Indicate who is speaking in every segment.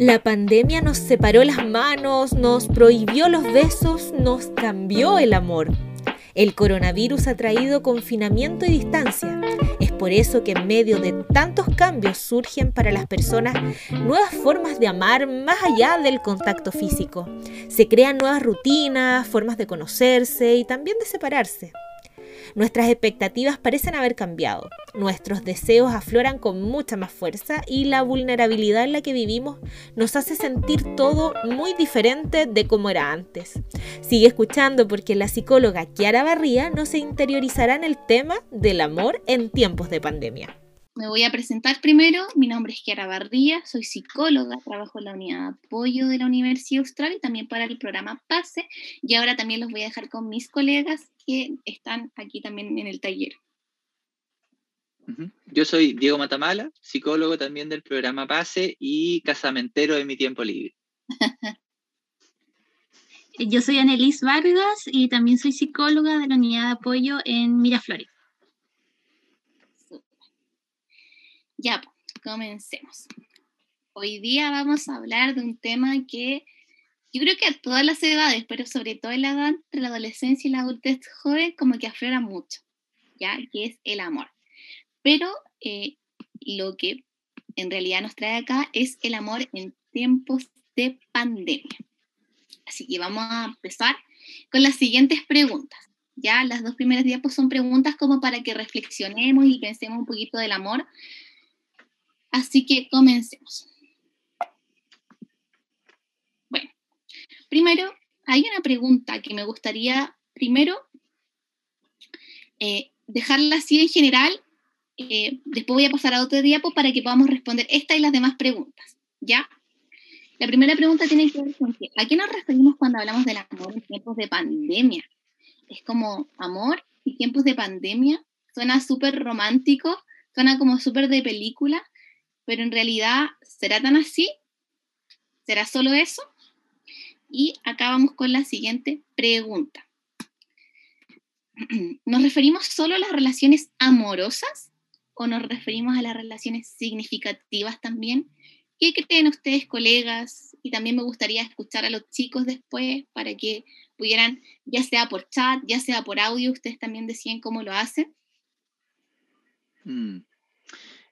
Speaker 1: La pandemia nos separó las manos, nos prohibió los besos, nos cambió el amor. El coronavirus ha traído confinamiento y distancia. Es por eso que en medio de tantos cambios surgen para las personas nuevas formas de amar más allá del contacto físico. Se crean nuevas rutinas, formas de conocerse y también de separarse. Nuestras expectativas parecen haber cambiado, nuestros deseos afloran con mucha más fuerza y la vulnerabilidad en la que vivimos nos hace sentir todo muy diferente de como era antes. Sigue escuchando porque la psicóloga Kiara Barría nos interiorizará en el tema del amor en tiempos de pandemia.
Speaker 2: Me voy a presentar primero. Mi nombre es Kiara Barría, soy psicóloga, trabajo en la unidad de apoyo de la Universidad Austral y también para el programa PASE. Y ahora también los voy a dejar con mis colegas que están aquí también en el taller.
Speaker 3: Yo soy Diego Matamala, psicólogo también del programa PASE y casamentero de mi tiempo libre.
Speaker 4: Yo soy Annelise Vargas y también soy psicóloga de la unidad de apoyo en Miraflores.
Speaker 2: Ya, comencemos. Hoy día vamos a hablar de un tema que yo creo que a todas las edades, pero sobre todo en la edad entre la adolescencia y la adultez joven, como que aflora mucho, ¿ya? Que es el amor. Pero eh, lo que en realidad nos trae acá es el amor en tiempos de pandemia. Así que vamos a empezar con las siguientes preguntas. Ya las dos primeras diapos son preguntas como para que reflexionemos y pensemos un poquito del amor, Así que comencemos. Bueno, primero hay una pregunta que me gustaría primero eh, dejarla así en general. Eh, después voy a pasar a otro diapo para que podamos responder esta y las demás preguntas. ¿Ya? La primera pregunta tiene que ver con qué. ¿A qué nos referimos cuando hablamos del amor en tiempos de pandemia? Es como amor y tiempos de pandemia. Suena súper romántico, suena como súper de película, pero en realidad, ¿será tan así? ¿Será solo eso? Y acá vamos con la siguiente pregunta. ¿Nos referimos solo a las relaciones amorosas o nos referimos a las relaciones significativas también? ¿Qué creen ustedes, colegas? Y también me gustaría escuchar a los chicos después para que pudieran, ya sea por chat, ya sea por audio, ustedes también decían cómo lo hacen.
Speaker 3: Mm.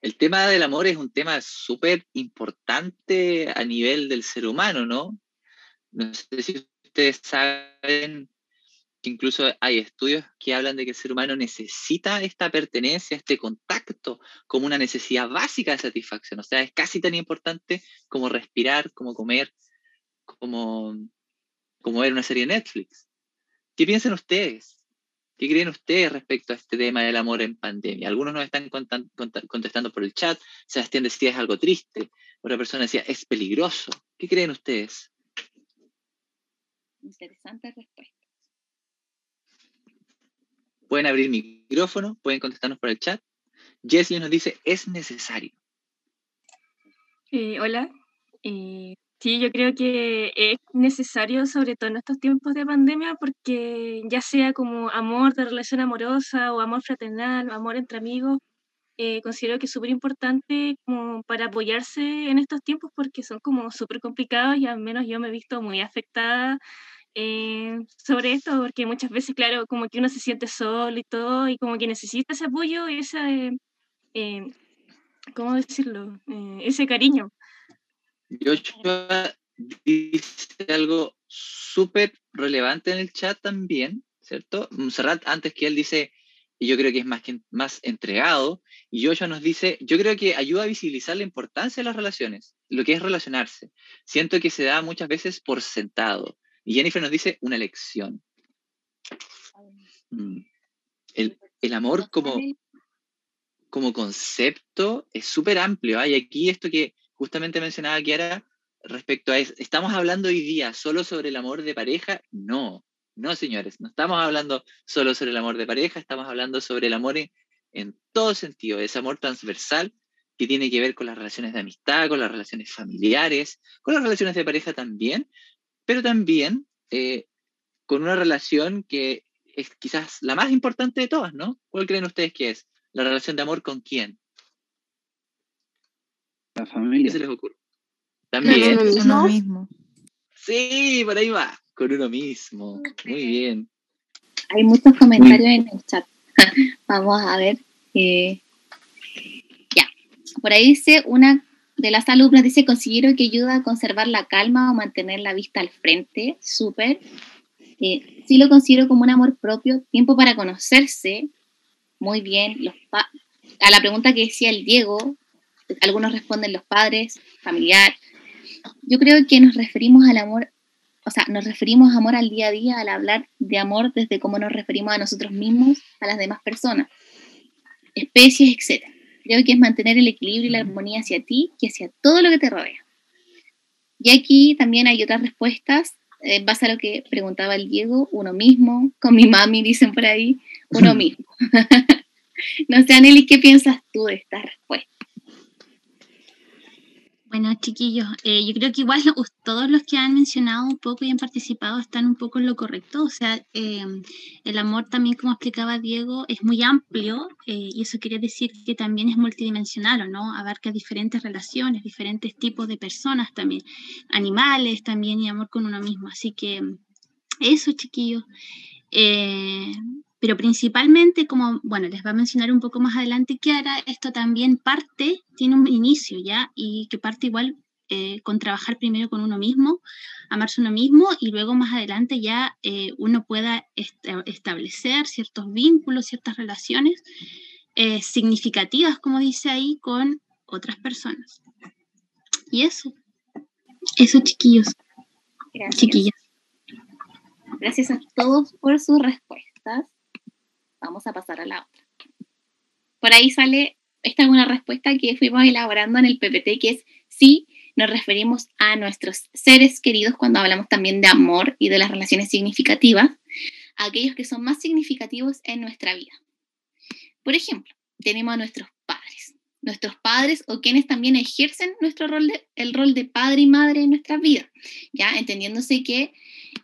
Speaker 3: El tema del amor es un tema súper importante a nivel del ser humano, ¿no? No sé si ustedes saben que incluso hay estudios que hablan de que el ser humano necesita esta pertenencia, este contacto, como una necesidad básica de satisfacción. O sea, es casi tan importante como respirar, como comer, como, como ver una serie de Netflix. ¿Qué piensan ustedes? ¿Qué creen ustedes respecto a este tema del amor en pandemia? Algunos nos están contestando por el chat. Sebastián decía es algo triste. Otra persona decía es peligroso. ¿Qué creen ustedes?
Speaker 2: Interesante respuesta.
Speaker 3: Pueden abrir micrófono, pueden contestarnos por el chat. Jessie nos dice es necesario.
Speaker 5: Eh, hola. Eh, Sí, yo creo que es necesario, sobre todo en estos tiempos de pandemia, porque ya sea como amor de relación amorosa o amor fraternal o amor entre amigos, eh, considero que es súper importante como para apoyarse en estos tiempos porque son como súper complicados y al menos yo me he visto muy afectada eh, sobre esto porque muchas veces, claro, como que uno se siente solo y todo y como que necesita ese apoyo y ese, eh, ¿cómo decirlo? ese cariño.
Speaker 3: Joshua dice algo súper relevante en el chat también, ¿cierto? Serrat, antes que él dice, y yo creo que es más, más entregado, y Joshua nos dice, yo creo que ayuda a visibilizar la importancia de las relaciones, lo que es relacionarse. Siento que se da muchas veces por sentado. Y Jennifer nos dice una lección. Mm. El, el amor como, como concepto es súper amplio. Hay aquí esto que justamente mencionaba Kiara respecto a eso. ¿Estamos hablando hoy día solo sobre el amor de pareja? No, no, señores, no estamos hablando solo sobre el amor de pareja, estamos hablando sobre el amor en, todo sentido, ese amor transversal que tiene que ver con las relaciones de amistad, con las relaciones familiares, con las relaciones de pareja también, pero también eh, con una relación que es quizás la más importante de todas, ¿no? ¿Cuál creen ustedes que es? ¿La relación de amor con quién?
Speaker 6: La familia.
Speaker 3: ¿Qué se les ocurre? También. Sí, por ahí va. Con uno mismo. Muy bien.
Speaker 2: Hay muchos comentarios en el chat. Vamos a ver. eh, ya. Por ahí dice una de las alumnas, dice, considero que ayuda a conservar la calma o mantener la vista al frente. Súper. Eh, sí lo considero como un amor propio. Tiempo para conocerse. Muy bien. Los pa- a la pregunta que decía el Diego, algunos responden los padres, familiar. Yo creo que nos referimos al amor o sea, nos referimos a amor al día a día al hablar de amor desde cómo nos referimos a nosotros mismos, a las demás personas, especies, etc. Creo que es mantener el equilibrio y la armonía hacia ti y hacia todo lo que te rodea. Y aquí también hay otras respuestas, en base a lo que preguntaba el Diego, uno mismo, con mi mami, dicen por ahí, uno mismo. no sé, Anneli, ¿qué piensas tú de esta respuesta?
Speaker 4: Bueno, chiquillos, eh, yo creo que igual todos los que han mencionado un poco y han participado están un poco en lo correcto. O sea, eh, el amor también, como explicaba Diego, es muy amplio eh, y eso quiere decir que también es multidimensional, ¿o no? Abarca diferentes relaciones, diferentes tipos de personas también, animales también y amor con uno mismo. Así que eso, chiquillos. Pero principalmente, como, bueno, les va a mencionar un poco más adelante Kiara, esto también parte, tiene un inicio ya, y que parte igual eh, con trabajar primero con uno mismo, amarse uno mismo, y luego más adelante ya eh, uno pueda esta- establecer ciertos vínculos, ciertas relaciones eh, significativas, como dice ahí, con otras personas. Y eso, eso chiquillos,
Speaker 2: Gracias.
Speaker 4: chiquillas.
Speaker 2: Gracias a todos por sus respuestas. Vamos a pasar a la otra. Por ahí sale, esta es una respuesta que fuimos elaborando en el PPT, que es sí, nos referimos a nuestros seres queridos cuando hablamos también de amor y de las relaciones significativas, a aquellos que son más significativos en nuestra vida. Por ejemplo, tenemos a nuestros padres. Nuestros padres o quienes también ejercen nuestro rol de, el rol de padre y madre en nuestras vidas, ya entendiéndose que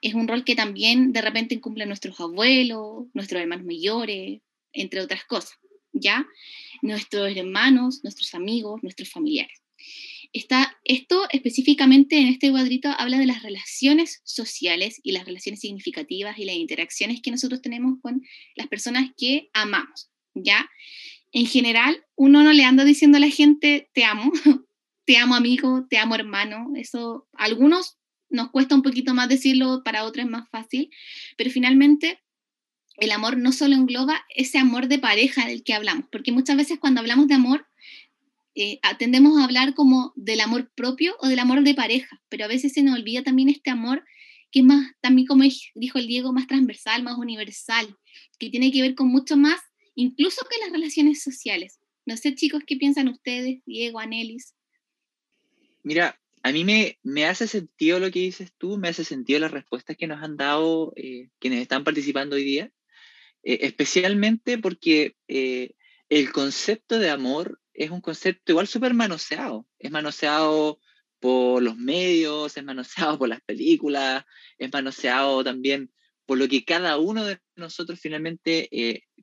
Speaker 2: es un rol que también de repente cumplen nuestros abuelos, nuestros hermanos mayores, entre otras cosas, ¿ya? Nuestros hermanos, nuestros amigos, nuestros familiares. Está, esto específicamente en este cuadrito habla de las relaciones sociales y las relaciones significativas y las interacciones que nosotros tenemos con las personas que amamos, ¿ya? En general, uno no le anda diciendo a la gente, te amo, te amo amigo, te amo hermano, eso, algunos nos cuesta un poquito más decirlo, para otros es más fácil, pero finalmente el amor no solo engloba ese amor de pareja del que hablamos, porque muchas veces cuando hablamos de amor, eh, tendemos a hablar como del amor propio o del amor de pareja, pero a veces se nos olvida también este amor que es más, también como dijo el Diego, más transversal, más universal, que tiene que ver con mucho más, incluso que las relaciones sociales. No sé, chicos, ¿qué piensan ustedes, Diego, Anelis?
Speaker 3: Mira, a mí me, me hace sentido lo que dices tú, me hace sentido las respuestas que nos han dado eh, quienes están participando hoy día, eh, especialmente porque eh, el concepto de amor es un concepto igual súper manoseado, es manoseado por los medios, es manoseado por las películas, es manoseado también por lo que cada uno de nosotros finalmente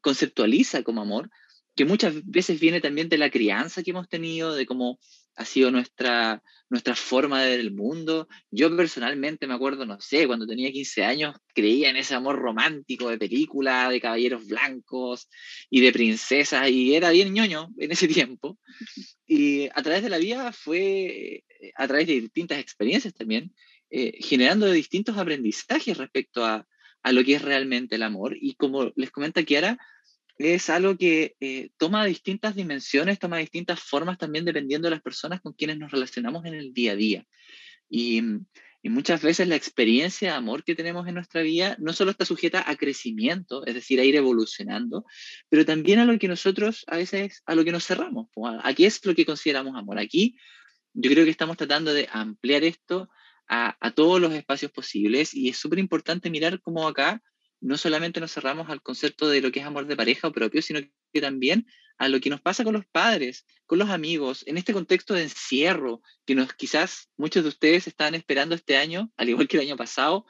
Speaker 3: conceptualiza como amor, que muchas veces viene también de la crianza que hemos tenido, de cómo ha sido nuestra, nuestra forma de ver el mundo. Yo personalmente me acuerdo, no sé, cuando tenía 15 años, creía en ese amor romántico de película, de caballeros blancos y de princesas, y era bien ñoño en ese tiempo. Y a través de la vida fue, a través de distintas experiencias también, eh, generando distintos aprendizajes respecto a, a lo que es realmente el amor. Y como les comenta Kiara, es algo que eh, toma distintas dimensiones, toma distintas formas también dependiendo de las personas con quienes nos relacionamos en el día a día. Y, y, muchas veces la experiencia de amor que tenemos en nuestra vida no solo está sujeta a crecimiento, es decir, a ir evolucionando, pero también a lo que nosotros a veces, a lo que nos cerramos, a, a qué es lo que consideramos amor. Aquí yo creo que estamos tratando de ampliar esto a, a todos los espacios posibles y es súper importante mirar cómo acá no solamente nos cerramos al concepto de lo que es amor de pareja o propio, sino que también a lo que nos pasa con los padres, con los amigos, en este contexto de encierro, que nos quizás muchos de ustedes estaban esperando este año, al igual que el año pasado,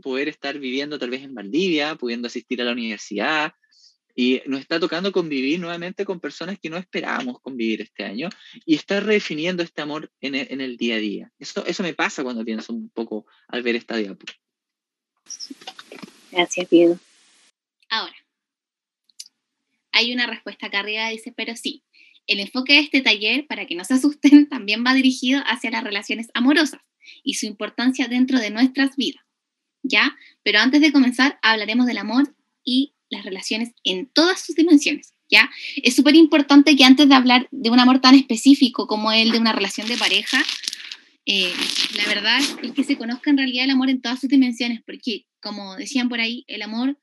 Speaker 3: poder estar viviendo tal vez en Valdivia, pudiendo asistir a la universidad, Y nos está tocando convivir nuevamente con personas que no esperábamos convivir este año y está redefiniendo este amor en el, día a día. Eso, eso me pasa cuando pienso un poco al ver esta diapo.
Speaker 2: Gracias, Diego. Ahora, hay una respuesta acá arriba, dice, pero sí, el enfoque de este taller, para que no se asusten, también va dirigido hacia las relaciones amorosas y su importancia dentro de nuestras vidas. ¿Ya? Pero antes de comenzar, hablaremos del amor y las relaciones en todas sus dimensiones. ¿Ya? Es súper importante que antes de hablar de un amor tan específico como el de una relación de pareja, eh, la verdad es que se conozca en realidad el amor en todas sus dimensiones, porque como decían por ahí, el amor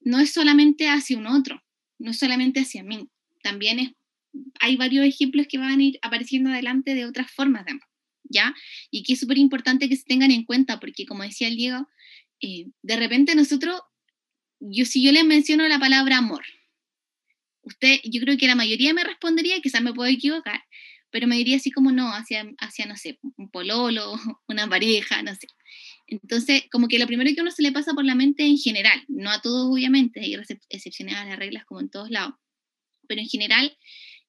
Speaker 2: no es solamente hacia un otro, no es solamente hacia mí, también es, hay varios ejemplos que van a ir apareciendo adelante de otras formas de amor, ¿ya? Y que es súper importante que se tengan en cuenta, porque como decía el Diego, eh, de repente nosotros yo si yo le menciono la palabra amor, usted, yo creo que la mayoría me respondería, quizás me puedo equivocar, pero me diría así como no, hacia, hacia, no sé, un pololo, una pareja, no sé. Entonces, como que lo primero que uno se le pasa por la mente en general, no a todos obviamente, hay excepciones a las reglas como en todos lados, pero en general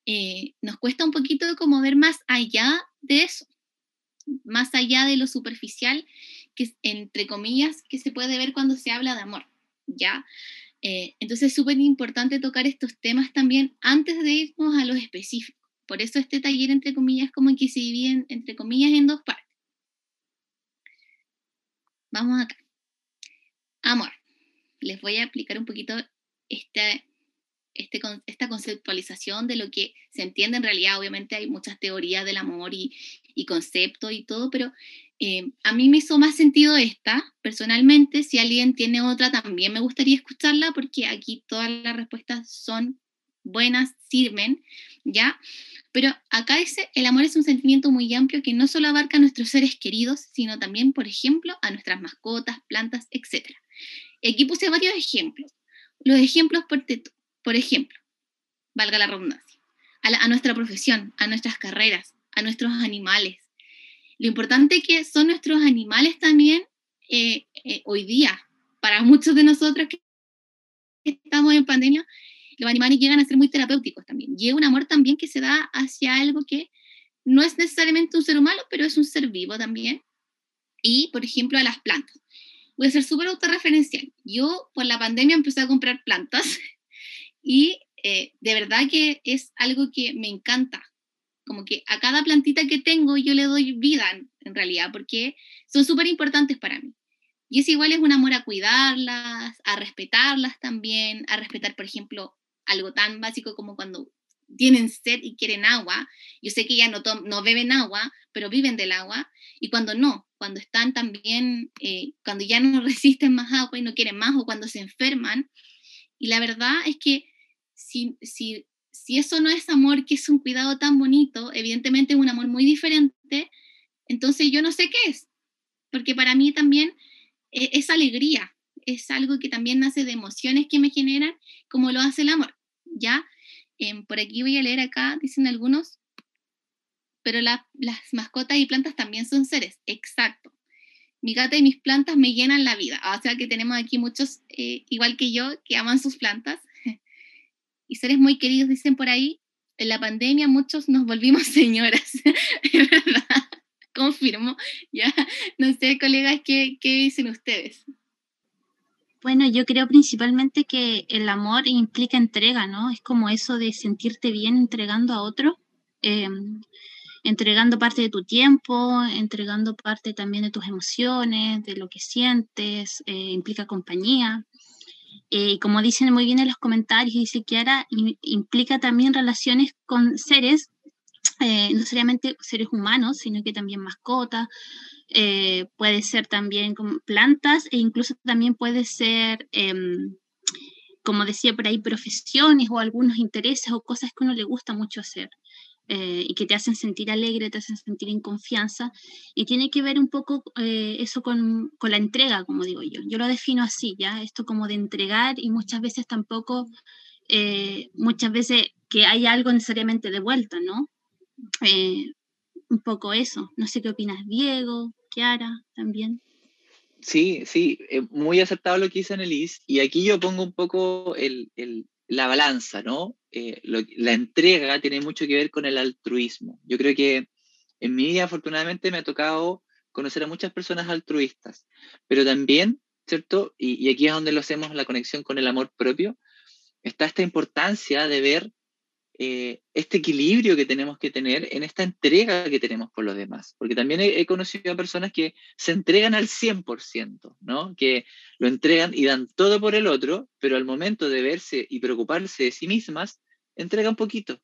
Speaker 2: eh, nos cuesta un poquito como ver más allá de eso, más allá de lo superficial, que entre comillas, que se puede ver cuando se habla de amor. ¿ya? Eh, entonces es súper importante tocar estos temas también antes de irnos a los específicos. Por eso este taller, entre comillas, como que se divide, entre comillas, en dos partes. Vamos acá. Amor. Les voy a explicar un poquito este, este, esta conceptualización de lo que se entiende en realidad. Obviamente hay muchas teorías del amor y, y conceptos y todo, pero eh, a mí me hizo más sentido esta, personalmente. Si alguien tiene otra, también me gustaría escucharla porque aquí todas las respuestas son buenas, sirven, ¿ya? Pero acá dice, el amor es un sentimiento muy amplio que no solo abarca a nuestros seres queridos, sino también, por ejemplo, a nuestras mascotas, plantas, etc. Aquí puse varios ejemplos. Los ejemplos, por, por ejemplo, valga la redundancia, a nuestra profesión, a nuestras carreras, a nuestros animales, lo importante que son nuestros animales también eh, eh, hoy día. Para muchos de nosotros que estamos en pandemia, los animales llegan a ser muy terapéuticos también. Y es un amor también que se da hacia algo que no es necesariamente un ser humano, pero es un ser vivo también. Y, por ejemplo, a las plantas. Voy a ser súper autorreferencial. Yo, por la pandemia, empecé a comprar plantas y eh, de verdad que es algo que me encanta como que a cada plantita que tengo yo le doy vida en, realidad, porque son súper importantes para mí. Y es igual es un amor a cuidarlas, a respetarlas también, a respetar, por ejemplo, algo tan básico como cuando tienen sed y quieren agua. Yo sé que ya no, no beben agua, pero viven del agua. Y cuando no, cuando están también, eh, cuando ya no resisten más agua y no quieren más, o cuando se enferman. Y la verdad es que si, si si eso no es amor, que es un cuidado tan bonito, evidentemente es un amor muy diferente, entonces yo no sé qué es, porque para mí también e, es alegría, es algo que también nace de emociones que me generan, como lo hace el amor, ¿ya? Em, por aquí voy a leer acá, dicen algunos, pero las mascotas y plantas también son seres, exacto. Mi gata y mis plantas me llenan la vida, o sea que tenemos aquí muchos, eh, igual que yo, que aman sus plantas y seres muy queridos, dicen por ahí, en la pandemia muchos nos volvimos señoras, verdad, confirmo, ya, no sé, colegas, ¿qué, ¿qué, dicen ustedes?
Speaker 4: Bueno, yo creo principalmente que el amor implica entrega, ¿no? Es como eso de sentirte bien entregando a otro, em, entregando parte de tu tiempo, entregando parte también de tus emociones, de lo que sientes, eh, implica compañía. Eh, como dicen muy bien en los comentarios, dice ahora implica también relaciones con seres, eh, no necesariamente seres humanos, sino que también mascotas, eh, puede ser también con plantas e incluso también puede ser, em, como decía por ahí, profesiones o algunos intereses o cosas que uno le gusta mucho hacer. Eh, y que te hacen sentir alegre, te hacen sentir en confianza, y tiene que ver un poco eh, eso con, con, la entrega, como digo yo. Yo lo defino así, ¿ya? Esto como de entregar y muchas veces tampoco, eh, muchas veces que hay algo necesariamente de vuelta, ¿no? Un poco eso. No sé qué opinas, Diego, Kiara, también.
Speaker 3: Sí, sí, muy aceptado lo que dice Annelise, y aquí yo pongo un poco el, el la balanza, ¿no? Eh, la entrega tiene mucho que ver con el altruismo. Yo creo que en mi vida, afortunadamente, me ha tocado conocer a muchas personas altruistas, pero también, ¿cierto? Y, y aquí es donde lo hacemos la conexión con el amor propio, está esta importancia de ver eh, este equilibrio que tenemos que tener en esta entrega que tenemos por los demás. Porque también he, conocido a personas que se entregan al 100%, ¿no? Que lo entregan y dan todo por el otro, pero al momento de verse y preocuparse de sí mismas, entregan poquito.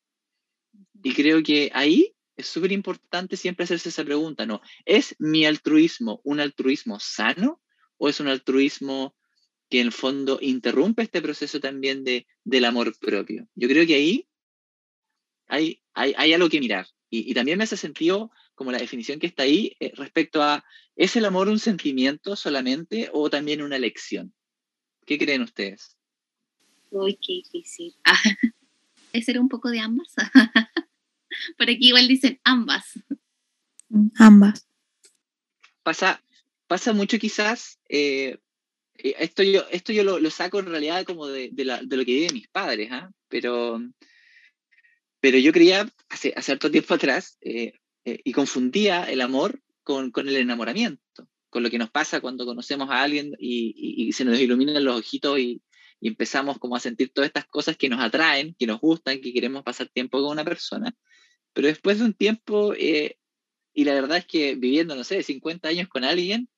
Speaker 3: Y creo que ahí es súper importante siempre hacerse esa pregunta, ¿no? ¿Es mi altruismo un altruismo sano o es un altruismo que en el fondo interrumpe este proceso también de, del amor propio? Yo creo que ahí hay, hay, algo que mirar. Y, también me hace sentido como la definición que está ahí eh, respecto a, ¿es el amor un sentimiento solamente o también una elección? ¿Qué creen ustedes?
Speaker 2: Uy, qué difícil. ¿Es ser un poco de ambas? Por aquí igual dicen ambas.
Speaker 1: Ambas.
Speaker 3: Pasa, pasa mucho quizás, eh, eh, esto yo, esto yo lo, saco en realidad como de, de, lo que viven mis padres, ¿ah? pero pero yo creía, hace, hace harto tiempo atrás, eh, eh, y confundía el amor con, con, el enamoramiento, con lo que nos pasa cuando conocemos a alguien y, se nos iluminan los ojitos y, empezamos como a sentir todas estas cosas que nos atraen, que nos gustan, que queremos pasar tiempo con una persona. Pero después de un tiempo, eh, y la verdad es que viviendo, no sé, 50 años con alguien,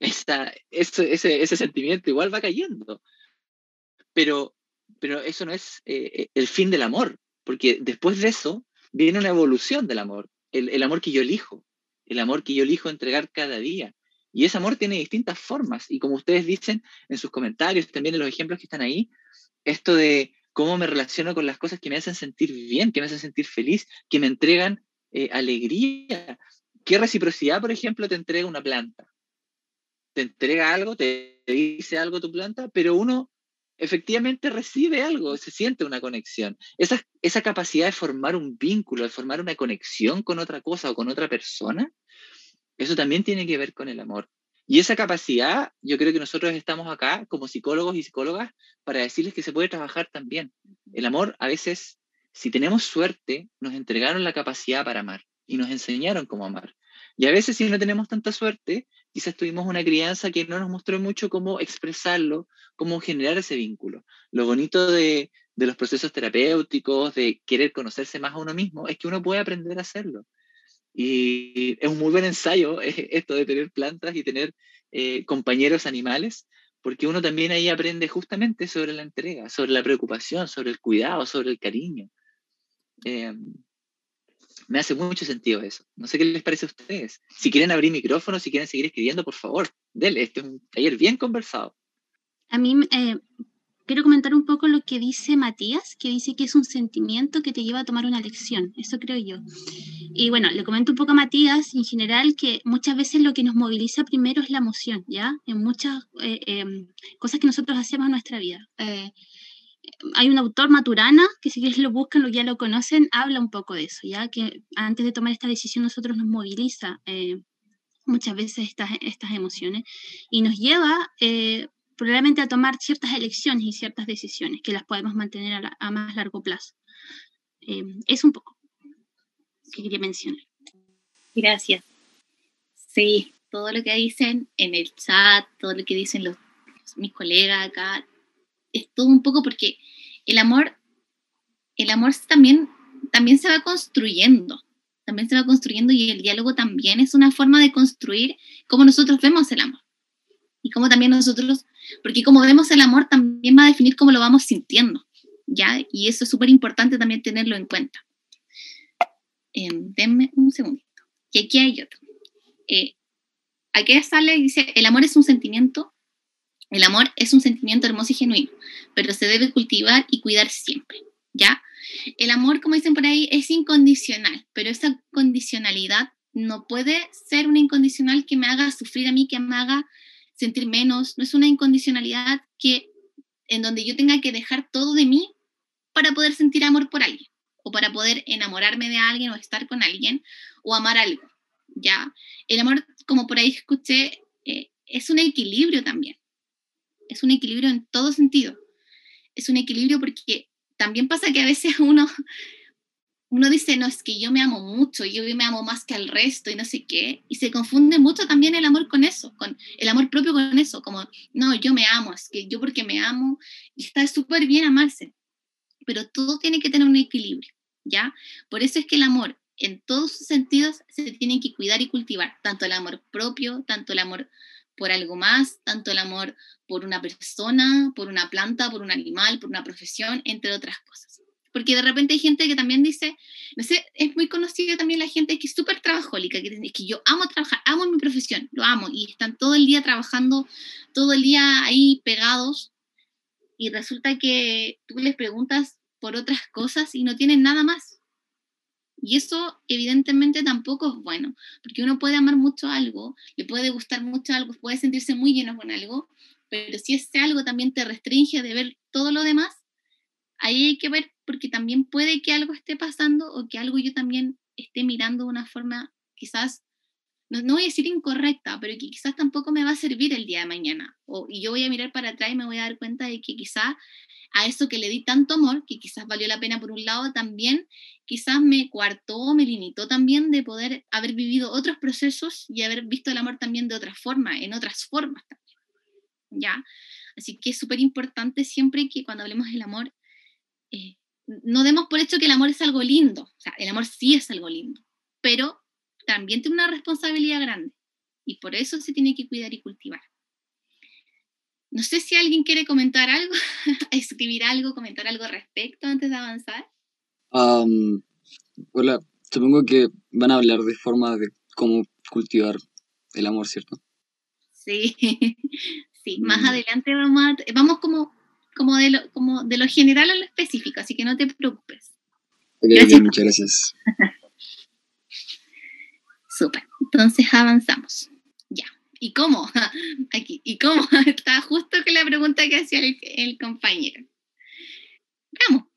Speaker 3: esa, ese, ese, ese sentimiento igual va cayendo. Pero, pero eso no es el fin del amor porque después de eso viene una evolución del amor, el, amor que yo elijo, el amor que yo elijo entregar cada día. Y ese amor tiene distintas formas. Y como ustedes dicen en sus comentarios, también en los ejemplos que están ahí, esto de cómo me relaciono con las cosas que me hacen sentir bien, que me hacen sentir feliz, que me entregan eh, alegría. ¿Qué reciprocidad, por ejemplo, te entrega una planta? Te entrega algo, te dice algo tu planta, pero uno efectivamente recibe algo, se siente una conexión. Esa, esa capacidad de formar un vínculo, de formar una conexión con otra cosa o con otra persona, eso también tiene que ver con el amor. Y esa capacidad, yo creo que nosotros estamos acá como psicólogos y psicólogas para decirles que se puede trabajar también. El amor, a veces, si tenemos suerte, nos entregaron la capacidad para amar y nos enseñaron cómo amar. Y a veces, si no tenemos tanta suerte, quizás tuvimos una crianza que no nos mostró mucho cómo expresarlo, cómo generar ese vínculo. Lo bonito de, los procesos terapéuticos, de querer conocerse más a uno mismo, es que uno puede aprender a hacerlo. Y es un muy buen ensayo esto de tener plantas y tener eh, compañeros animales, porque uno también ahí aprende justamente sobre la entrega, sobre la preocupación, sobre el cuidado, sobre el cariño. Em, me hace mucho sentido eso. No sé qué les parece a ustedes. Si quieren abrir micrófono, si quieren seguir escribiendo, por favor, denle. Este es un taller bien conversado.
Speaker 4: A mí eh, quiero comentar un poco lo que dice Matías, que dice que es un sentimiento que te lleva a tomar una lección. Eso creo yo. Y bueno, le comento un poco a Matías en general que muchas veces lo que nos moviliza primero es la emoción, ¿ya? En muchas eh, em, cosas que nosotros hacemos en nuestra vida. Hay un autor maturana, que si lo buscan, lo ya lo conocen, habla un poco de eso, ya que antes de tomar esta decisión nosotros nos moviliza eh, muchas veces estas, estas emociones y nos lleva eh, probablemente a tomar ciertas elecciones y ciertas decisiones que las podemos mantener a, más largo plazo. Eh, es un poco que quería mencionar.
Speaker 2: Gracias. Sí, todo lo que dicen en el chat, todo lo que dicen los, mis colegas acá, es todo un poco porque el amor, el amor también, también se va construyendo, también se va construyendo y el diálogo también es una forma de construir cómo nosotros vemos el amor. Y cómo también nosotros, porque como vemos el amor también va a definir cómo lo vamos sintiendo, ¿ya? Y eso es súper importante también tenerlo en cuenta. Eh, denme un segundito. Y aquí hay otro. Eh, aquí sale dice, el amor es un sentimiento el amor es un sentimiento hermoso y genuino, pero se debe cultivar y cuidar siempre, ¿ya? El amor, como dicen por ahí, es incondicional, pero esa condicionalidad no puede ser una incondicional que me haga sufrir a mí, que me haga sentir menos, no es una incondicionalidad que en donde yo tenga que dejar todo de mí para poder sentir amor por alguien o para poder enamorarme de alguien o estar con alguien o amar algo, ¿ya? El amor, como por ahí escuché, eh, es un equilibrio también es un equilibrio en todo sentido. es un equilibrio porque también pasa que a veces uno, uno dice, no, es que yo me amo mucho, yo me amo más que al resto y no sé qué, y se confunde mucho también el amor con eso, con el amor propio con eso, como, no, yo me amo, es que yo porque me amo, y está súper bien amarse, pero todo tiene que tener un equilibrio, ¿ya? Por eso es que el amor, en todos sus sentidos, se tiene que cuidar y cultivar, tanto el amor propio, tanto el amor por algo más, tanto el amor por una persona, por una planta, por un animal, por una profesión, entre otras cosas. Porque de repente hay gente que también dice, no sé, es muy conocida también la gente que es súper trabajólica, que dice, que yo amo trabajar, amo mi profesión, lo amo, y están todo el día trabajando, todo el día ahí pegados, y resulta que tú les preguntas por otras cosas y no tienen nada más. Y eso evidentemente tampoco es bueno, porque uno puede amar mucho algo, le puede gustar mucho algo, puede sentirse muy lleno con algo, pero si ese algo también te restringe de ver todo lo demás, ahí hay que ver porque también puede que algo esté pasando o que algo yo también esté mirando de una forma quizás, no, no voy a decir incorrecta, pero que quizás tampoco me va a servir el día de mañana. O, y yo voy a mirar para atrás y me voy a dar cuenta de que quizás a eso que le di tanto amor, que quizás valió la pena por un lado, también quizás me coartó, me limitó también de poder haber vivido otros procesos y haber visto el amor también de otra forma, en otras formas también. ¿Ya? Así que es súper importante siempre que cuando hablemos del amor, eh, no demos por hecho que el amor es algo lindo. El amor sí es algo lindo, pero también tiene una responsabilidad grande y por eso se tiene que cuidar y cultivar. No sé si alguien quiere comentar algo, escribir algo, comentar algo al respecto antes de avanzar.
Speaker 6: hola, supongo que van a hablar de formas de cómo cultivar el amor, ¿cierto?
Speaker 2: Sí, sí, más mm. adelante vamos, vamos como, como, de lo, como de lo general a lo específico, así que no te preocupes.
Speaker 6: muchas gracias.
Speaker 2: Súper, entonces avanzamos. ¿Y cómo? Aquí, ¿y cómo? Está justo con la pregunta que hacía el, compañero. Veamos.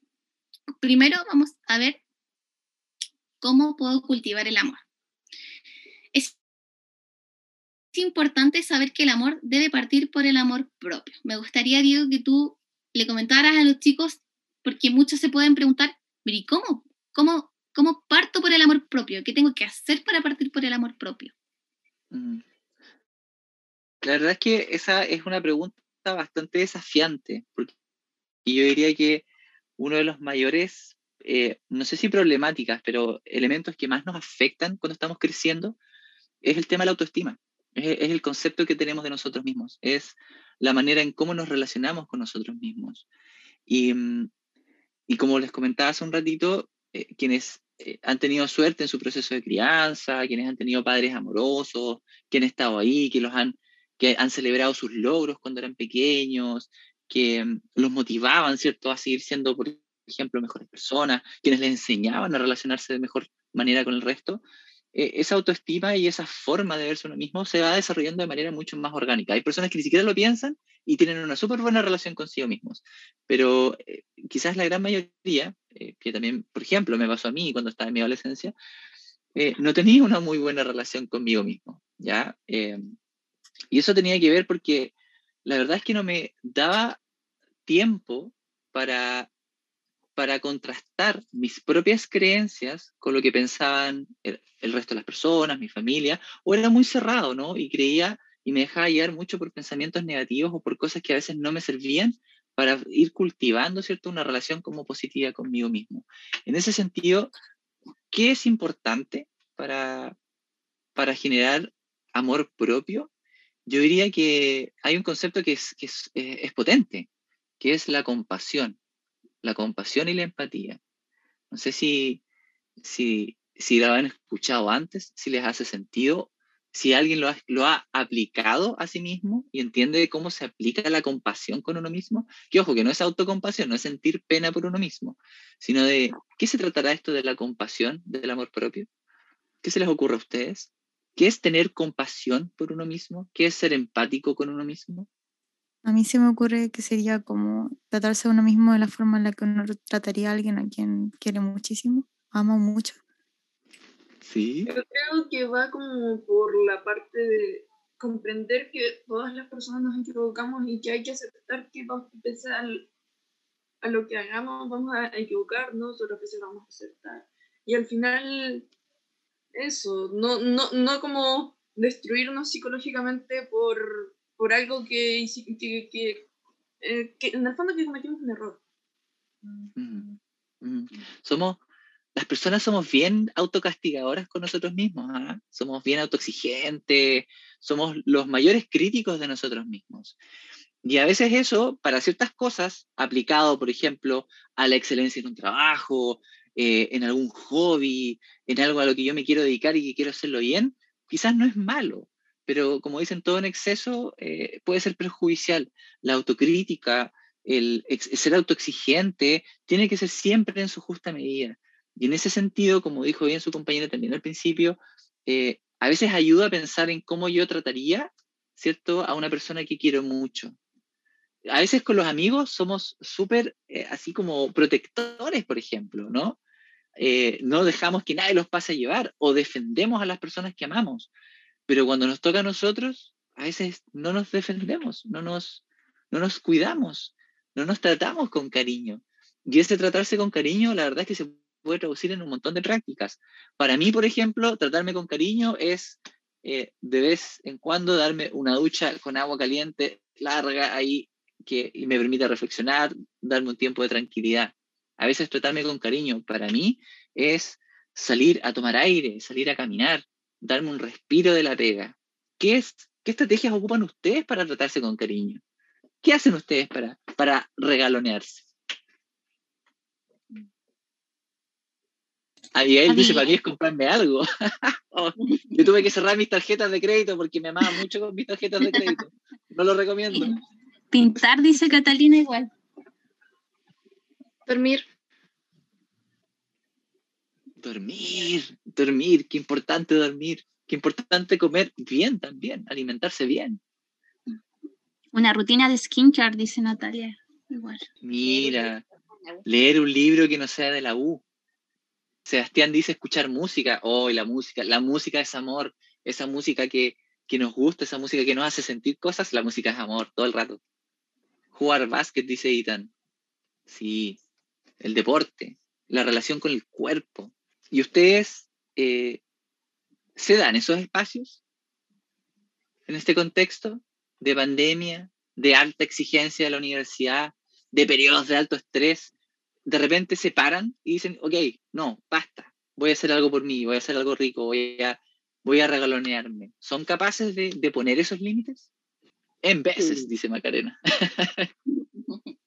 Speaker 2: Primero vamos a ver cómo puedo cultivar el amor. Es importante saber que el amor debe partir por el amor propio. Me gustaría, Diego, que tú le comentaras a los chicos, porque muchos se pueden preguntar, ¿y cómo? ¿Cómo, cómo parto por el amor propio? ¿Qué tengo que hacer para partir por el amor propio?
Speaker 3: Mm. La verdad es que esa es una pregunta bastante desafiante, porque yo diría que uno de los mayores, eh, no sé si problemáticas, pero elementos que más nos afectan cuando estamos creciendo es el tema de la autoestima. Es, el concepto que tenemos de nosotros mismos, es la manera en cómo nos relacionamos con nosotros mismos. Y, mm, como les comentaba hace un ratito, eh, quienes eh, han tenido suerte en su proceso de crianza, quienes han tenido padres amorosos, quienes han estado ahí, que los han que han celebrado sus logros cuando eran pequeños, que mm, los motivaban, ¿cierto?, a seguir siendo, por ejemplo, mejores personas, quienes les enseñaban a relacionarse de mejor manera con el resto, eh, esa autoestima y esa forma de verse uno mismo se va desarrollando de manera mucho más orgánica. Hay personas que ni siquiera lo piensan y tienen una súper buena relación consigo mismos, pero eh, quizás la gran mayoría, eh, que también, por ejemplo, me pasó a mí cuando estaba en mi adolescencia, no tenía una muy buena relación conmigo mismo, ¿ya? Y eso tenía que ver porque la verdad es que no me daba tiempo para, para contrastar mis propias creencias con lo que pensaban el, resto de las personas, mi familia, o era muy cerrado, ¿no? Y creía y me dejaba guiar mucho por pensamientos negativos o por cosas que a veces no me servían para ir cultivando, ¿cierto? Una relación como positiva conmigo mismo. En ese sentido, ¿qué es importante para, para generar amor propio? yo diría que hay un concepto que es, eh, es, potente, que es la compasión, la compasión y la empatía. No sé si, si, si lo han escuchado antes, si les hace sentido, si alguien lo ha, lo ha aplicado a sí mismo y entiende cómo se aplica la compasión con uno mismo, que ojo, que no es autocompasión, no es sentir pena por uno mismo, sino de, ¿qué se tratará esto de la compasión, del amor propio? ¿Qué se les ocurre a ustedes? ¿Qué es tener compasión por uno mismo? ¿Qué es ser empático con uno mismo?
Speaker 7: A mí se me ocurre que sería como tratarse a uno mismo de la forma en la que uno trataría a alguien a quien quiere muchísimo, ama mucho.
Speaker 3: Sí.
Speaker 8: Yo creo que va como por la parte de comprender que todas las personas nos equivocamos y que hay que aceptar que vamos a lo que hagamos vamos a equivocarnos, otras veces vamos a acertar. Y al final, eso, no, no, no como destruirnos psicológicamente por, por algo que, que, que, eh, que en el fondo que cometimos un error.
Speaker 3: Mm, mm. Somos, las personas somos bien autocastigadoras con nosotros mismos, ¿ah? somos bien autoexigentes, somos los mayores críticos de nosotros mismos. Y a veces eso, para ciertas cosas, aplicado, por ejemplo, a la excelencia en un trabajo, eh, en algún hobby, en algo a lo que yo me quiero dedicar y que quiero hacerlo bien, quizás no es malo, pero como dicen, todo en exceso eh, puede ser perjudicial. La autocrítica, el, ser autoexigente, tiene que ser siempre en su justa medida. Y en ese sentido, como dijo bien su compañera también al principio, eh, a veces ayuda a pensar en cómo yo trataría, ¿cierto?, a una persona que quiero mucho. A veces con los amigos somos súper, eh, así como protectores, por ejemplo, ¿no? Eh, no dejamos que nadie los pase a llevar o defendemos a las personas que amamos. Pero cuando nos toca a nosotros, a veces no nos defendemos, no nos, no nos cuidamos, no nos tratamos con cariño. Y ese tratarse con cariño, la verdad es que se puede traducir en un montón de prácticas. Para mí, por ejemplo, tratarme con cariño es eh, de vez en cuando darme una ducha con agua caliente larga ahí que me permita reflexionar, darme un tiempo de tranquilidad. A veces tratarme con cariño para mí es salir a tomar aire, salir a caminar, darme un respiro de la pega. ¿Qué, es, qué estrategias ocupan ustedes para tratarse con cariño? ¿Qué hacen ustedes para, para regalonearse? Abigail dice, para mí es comprarme algo. Oh, yo tuve que cerrar mis tarjetas de crédito porque me amaba mucho con mis tarjetas de crédito. No lo recomiendo.
Speaker 4: Pintar, dice Catalina, igual.
Speaker 8: Dormir.
Speaker 3: Dormir, dormir, qué importante dormir, qué importante comer bien también, alimentarse bien.
Speaker 4: Una rutina de skincare, dice Natalia. Igual.
Speaker 3: Mira, leer un libro que no sea de la U. Sebastián dice escuchar música. Oh, la música, la música es amor. Esa música que, que nos gusta, esa música que nos hace sentir cosas, la música es amor, todo el rato. Jugar básquet, dice Ethan. Sí, el deporte, la relación con el cuerpo. ¿Y ustedes eh, se dan esos espacios en este contexto de pandemia, de alta exigencia de la universidad, de periodos de alto estrés? de repente se paran y dicen, ok, no, basta, voy a hacer algo por mí, voy a hacer algo rico, voy a, voy a regalonearme. ¿Son capaces de, de poner esos límites? En veces, dice Macarena.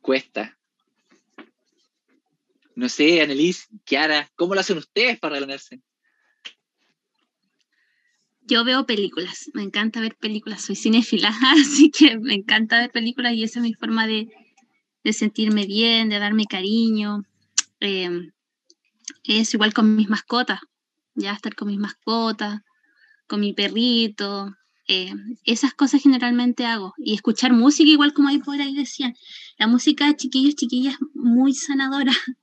Speaker 3: Cuesta. No sé, Annelies, Kiara, ¿cómo lo hacen ustedes para regalonearse?
Speaker 4: Yo veo películas, me encanta ver películas, soy cinéfila, así que me encanta ver películas y esa es mi forma de, de sentirme bien, de darme cariño. Eh, es igual con mis mascotas, ya estar con mis mascotas, con mi perrito. Eh, esas cosas generalmente hago. Y escuchar música, igual como ahí por ahí decían. La música, chiquillos, chiquillas, muy sanadora.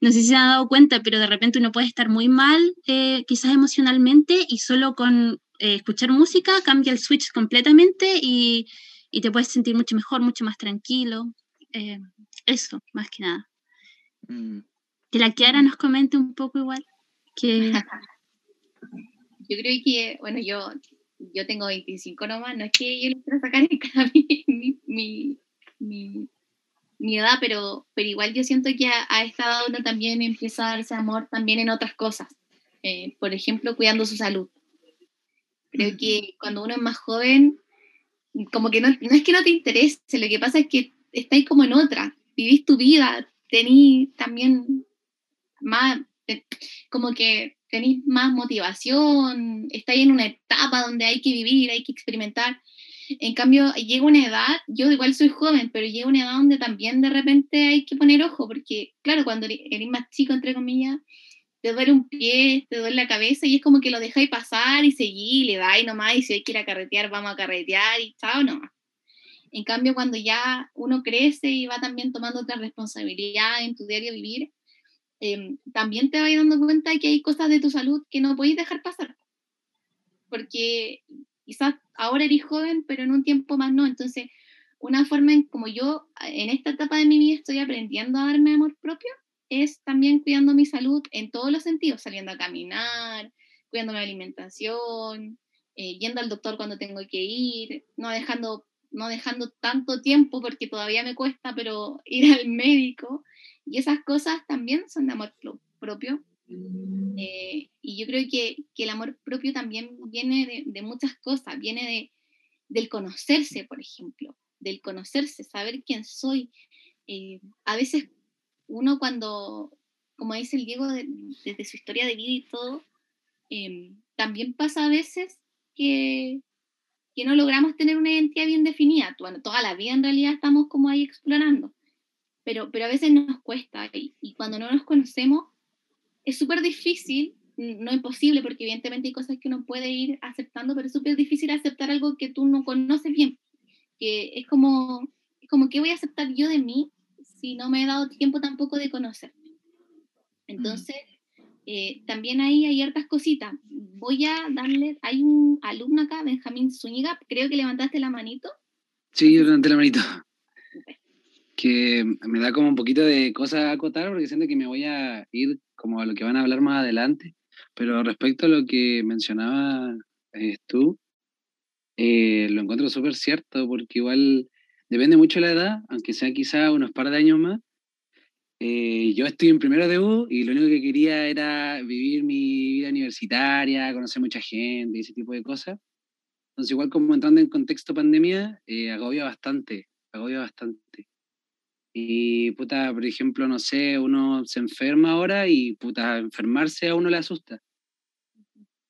Speaker 4: No sé si se han dado cuenta, pero de repente uno puede estar muy mal, eh, quizás emocionalmente, y solo con escuchar música cambia el switch completamente y, y te puedes sentir mucho mejor, mucho más tranquilo. Eh, eso, más que nada. Mm. Que la Kiara nos comente un poco igual. Que...
Speaker 2: yo creo que, bueno, yo, yo tengo 25 nomás, no es que yo les quiero sacar en cara mi, mi, mi, mi, edad, pero, pero igual yo siento que a, a, esta edad uno también empieza a darse amor también en otras cosas. Eh, por ejemplo, cuidando su salud. Creo que cuando uno es más joven, como que no, no es que no te interese, lo que pasa es que estáis como en otra, vivís tu vida, tenéis también más, como que tenéis más motivación, estáis en una etapa donde hay que vivir, hay que experimentar. En cambio, llega una edad, yo igual soy joven, pero llega una edad donde también de repente hay que poner ojo, porque claro, cuando eres más chico, entre comillas, te duele un pie, te duele la cabeza y es como que lo dejáis pasar y seguís, le dais nomás y si hay que ir a carretear, vamos a carretear y chao nomás. En cambio, cuando ya uno crece y va también tomando otra responsabilidad en tu diario vivir, eh, también te vas dando cuenta de que hay cosas de tu salud que no podéis dejar pasar. Porque quizás ahora eres joven, pero en un tiempo más no. Entonces, una forma en como yo en esta etapa de mi vida estoy aprendiendo a darme amor propio es también cuidando mi salud en todos los sentidos, saliendo a caminar, cuidando mi alimentación, eh, yendo al doctor cuando tengo que ir, no dejando, no dejando tanto tiempo porque todavía me cuesta, pero ir al médico. Y esas cosas también son de amor propio. Eh, y yo creo que, que, el amor propio también viene de, de muchas cosas, viene de, del conocerse, por ejemplo, del conocerse, saber quién soy. Eh, a veces uno cuando, como dice el Diego, desde su historia de vida y todo, em, también pasa a veces que, que, no logramos tener una identidad bien definida. Bueno, toda la vida en realidad estamos como ahí explorando, pero, pero a veces nos cuesta y, y cuando no nos conocemos es súper difícil, no imposible, porque evidentemente hay cosas que uno puede ir aceptando, pero es súper difícil aceptar algo que tú no conoces bien, que es como, es como que voy a aceptar yo de mí si no me he dado tiempo tampoco de conocerme. Entonces, eh, también ahí hay hartas cositas. Voy a darle, hay un alumno acá, Benjamín Zúñiga, creo que levantaste la manito.
Speaker 9: Sí, yo levanté la manito. Que me da como un poquito de cosas a acotar porque siento que me voy a ir como a lo que van a hablar más adelante. Pero respecto a lo que mencionaba eh, tú, eh, lo encuentro súper cierto porque igual depende mucho de la edad, aunque sea quizá unos par de años más. Eh, yo estoy en primero de U y lo único que quería era vivir mi vida universitaria, conocer mucha gente ese tipo de cosas. Entonces, igual como entrando en contexto pandemia, eh, agobia bastante, agobia bastante. Y puta, por ejemplo, no sé, uno se enferma ahora y puta, enfermarse a uno le asusta.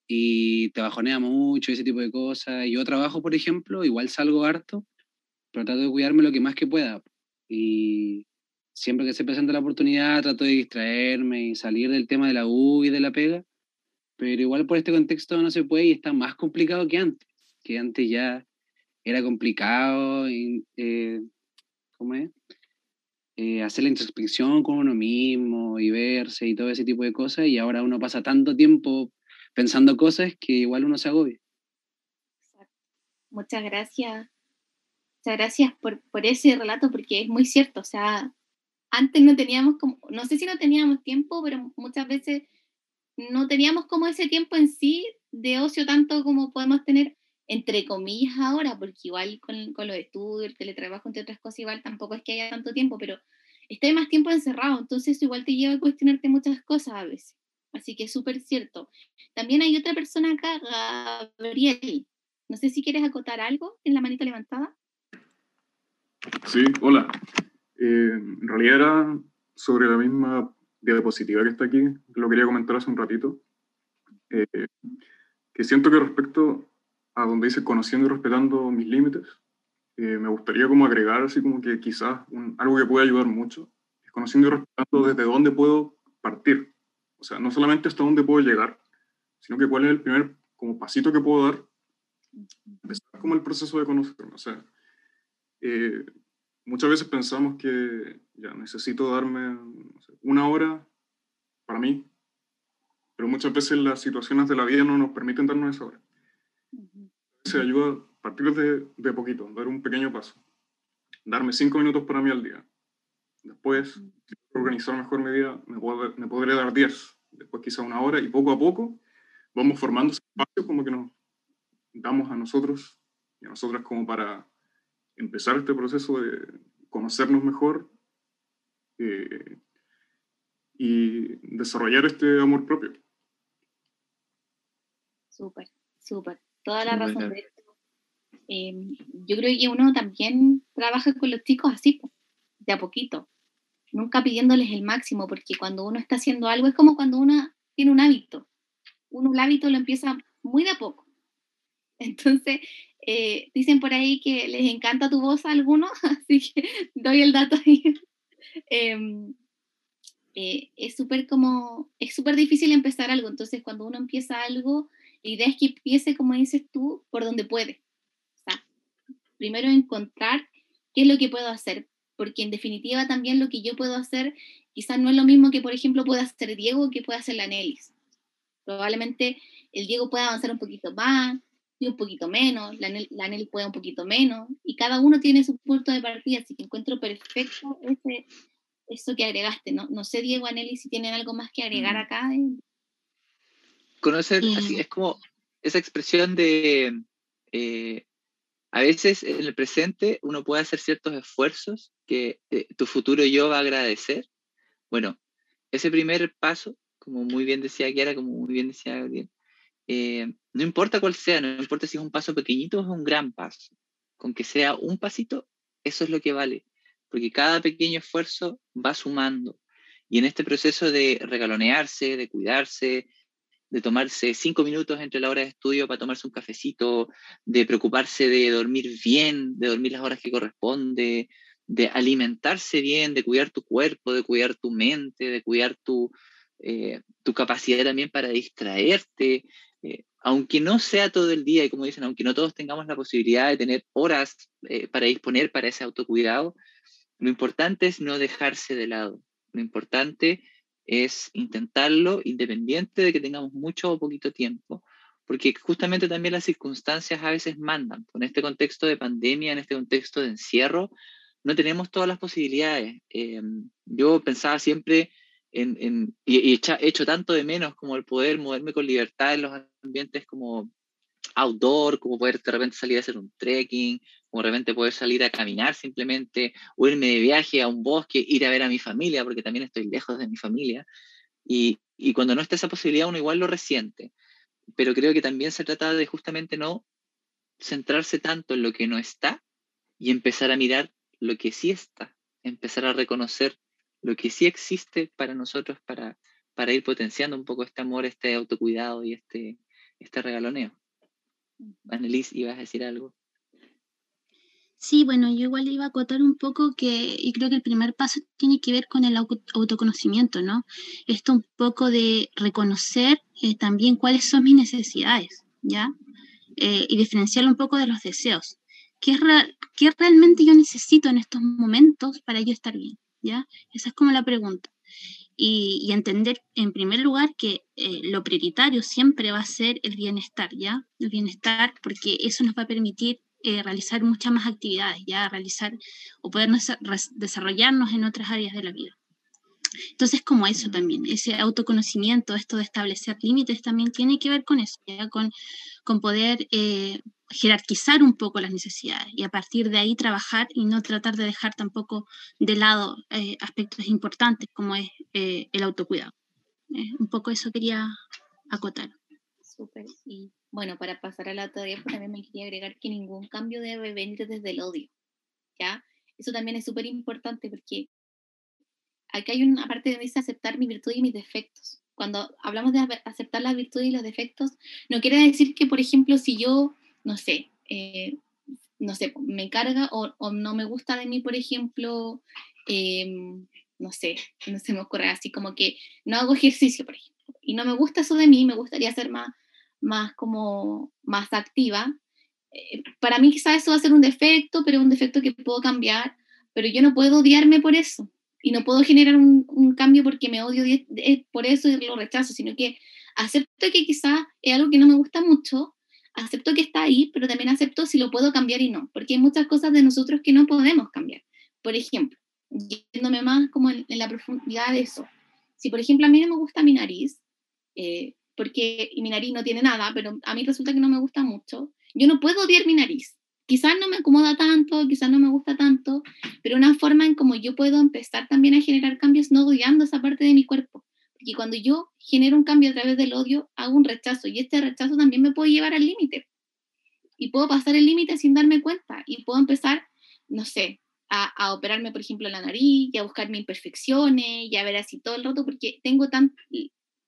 Speaker 9: Y te bajonea mucho, ese tipo de cosas. Yo trabajo, por ejemplo, igual salgo harto, pero trato de cuidarme lo que más que pueda. Y siempre que se presenta la oportunidad trato de distraerme y salir del tema de la U y de la pega, pero igual por este contexto no se puede y está más complicado que antes, que antes ya era complicado, y, eh, ¿cómo es? Eh, hacer la introspección con uno mismo y verse y todo ese tipo de cosas, y ahora uno pasa tanto tiempo pensando cosas que igual uno se agobia.
Speaker 2: Muchas gracias. Muchas gracias por, por ese relato, porque es muy cierto. O sea, antes no teníamos como, no sé si no teníamos tiempo, pero muchas veces no teníamos como ese tiempo en sí de ocio tanto como podemos tener entre comillas ahora, porque igual con, con los estudios, el teletrabajo, entre otras cosas, igual tampoco es que haya tanto tiempo, pero esté más tiempo encerrado, entonces igual te lleva a cuestionarte muchas cosas a veces. Así que es súper cierto. También hay otra persona acá, Gabriel. No sé si quieres acotar algo en la manita levantada.
Speaker 10: Sí, hola. Eh, en realidad era sobre la misma diapositiva que está aquí, lo quería comentar hace un ratito, eh, que siento que respecto a donde dice conociendo y respetando mis límites, eh, me gustaría como agregar así como que quizás algo que puede ayudar mucho, es conociendo y respetando desde dónde puedo partir, o sea, no solamente hasta dónde puedo llegar, sino que cuál es el primer como pasito que puedo dar, empezar como el proceso de conocerme, o sea, muchas veces pensamos que ya necesito darme una hora para mí, pero muchas veces las situaciones de la vida no nos permiten darnos esa hora. Se ayuda a partir de, de poquito, dar un pequeño paso, darme cinco minutos para mí al día. Después, organizar mejor mi vida, me, me podré dar diez, después quizá una hora, y poco a poco vamos formando espacios como que nos damos a nosotros y a nosotras como para empezar este proceso de conocernos mejor eh, y desarrollar este amor propio.
Speaker 2: Súper, súper. Toda la razón de esto. Em, yo creo que uno también trabaja con los chicos así, de a poquito, nunca pidiéndoles el máximo, porque cuando uno está haciendo algo es como cuando uno tiene un hábito. Uno el hábito lo empieza muy de a poco. Entonces, eh, dicen por ahí que les encanta tu voz a algunos, así que doy el dato ahí. Em, eh, es súper como, es súper difícil empezar algo, entonces cuando uno empieza algo, la idea es que empiece, como dices tú, por donde puede. O sea, primero encontrar qué es lo que puedo hacer, porque en definitiva también lo que yo puedo hacer quizás no es lo mismo que, por ejemplo, pueda hacer Diego que pueda hacer la Nelis. Probablemente el Diego pueda avanzar un poquito más, yo un poquito menos, la Nelly, puede un poquito menos, y cada uno tiene su punto de partida, así que encuentro perfecto ese, eso que agregaste. No, no sé, Diego, Aneli, si tienen algo más que agregar mm. acá.
Speaker 3: Conocer, así, es como esa expresión de, eh, a veces en el presente uno puede hacer ciertos esfuerzos que eh, tu futuro yo va a agradecer. Bueno, ese primer paso, como muy bien decía Kiara, como muy bien decía Gabriel, eh, no importa cuál sea, no importa si es un paso pequeñito o es un gran paso, con que sea un pasito, eso es lo que vale, porque cada pequeño esfuerzo va sumando. Y en este proceso de regalonearse, de cuidarse, de tomarse cinco minutos entre la hora de estudio para tomarse un cafecito, de preocuparse de dormir bien, de dormir las horas que corresponde, de alimentarse bien, de cuidar tu cuerpo, de cuidar tu mente, de cuidar tu, eh, tu capacidad también para distraerte, eh, aunque no sea todo el día, y como dicen, aunque no todos tengamos la posibilidad de tener horas eh, para disponer para ese autocuidado, lo importante es no dejarse de lado. Lo importante es intentarlo independiente de que tengamos mucho o poquito tiempo, porque justamente también las circunstancias a veces mandan. En este contexto de pandemia, en este contexto de encierro, no tenemos todas las posibilidades. Em, yo pensaba siempre en, y, he hecho tanto de menos como el poder moverme con libertad en los ambientes como outdoor, como poder de repente salir a hacer un trekking, como de repente poder salir a caminar simplemente, o irme de viaje a un bosque, ir a ver a mi familia, porque también estoy lejos de mi familia. Y, y cuando no está esa posibilidad, uno igual lo resiente. Pero creo que también se trata de justamente no centrarse tanto en lo que no está y empezar a mirar lo que sí está, empezar a reconocer lo que sí existe para nosotros para, para ir potenciando un poco este amor, este autocuidado y este, este regaloneo. Annelise, ¿ibas a decir algo?
Speaker 4: Sí, bueno, yo igual iba a acotar un poco que, y creo que el primer paso tiene que ver con el autoconocimiento, ¿no? Esto un poco de reconocer eh, también cuáles son mis necesidades, ¿ya? Eh, y diferenciarlo un poco de los deseos. ¿Qué, es ¿Qué realmente yo necesito en estos momentos para yo estar bien? ¿ya? Esa es como la pregunta. Y, entender en primer lugar que eh, lo prioritario siempre va a ser el bienestar, ¿ya? El bienestar porque eso nos va a permitir eh, realizar muchas más actividades, ¿ya? Realizar o poder desarrollarnos en otras áreas de la vida. Entonces, como eso también, ese autoconocimiento, esto de establecer límites también tiene que ver con eso, ¿ya? Con, con poder eh, jerarquizar un poco las necesidades y a partir de ahí trabajar y no tratar de dejar tampoco de lado eh, aspectos importantes como es eh, el autocuidado. un poco eso quería acotar.
Speaker 2: Súper. Y bueno, para pasar a la teoría, pues también me quería agregar que ningún cambio debe venir desde el odio. ¿Ya? Eso también es súper importante porque aquí hay una parte donde dice aceptar mi virtud y mis defectos. Cuando hablamos de aceptar las virtudes y los defectos, no quiere decir que, por ejemplo, si yo no sé, eh, no sé, me carga o, no me gusta de mí, por ejemplo, em, no sé, no se me ocurre así como que no hago ejercicio, por ejemplo, y no me gusta eso de mí, me gustaría ser más, más como, más activa. Eh, para mí quizás eso va a ser un defecto, pero un defecto que puedo cambiar, pero yo no puedo odiarme por eso y no puedo generar un, cambio porque me odio por eso y lo rechazo, sino que acepto que quizás es algo que no me gusta mucho, acepto que está ahí, pero también acepto si lo puedo cambiar y no, porque hay muchas cosas de nosotros que no podemos cambiar. Por ejemplo, yéndome más como en, la profundidad de eso, si por ejemplo a mí no me gusta mi nariz, eh, porque mi nariz no tiene nada, pero a mí resulta que no me gusta mucho, yo no puedo odiar mi nariz. Quizás no me acomoda tanto, quizás no me gusta tanto, pero una forma en como yo puedo empezar también a generar cambios no odiando esa parte de mi cuerpo, y cuando yo genero un cambio a través del odio, hago un rechazo y este rechazo también me puede llevar al límite. Y puedo pasar el límite sin darme cuenta y puedo empezar, no sé, a, operarme, por ejemplo, la nariz y a buscar mis imperfecciones y a ver así todo el rato porque tengo, tan,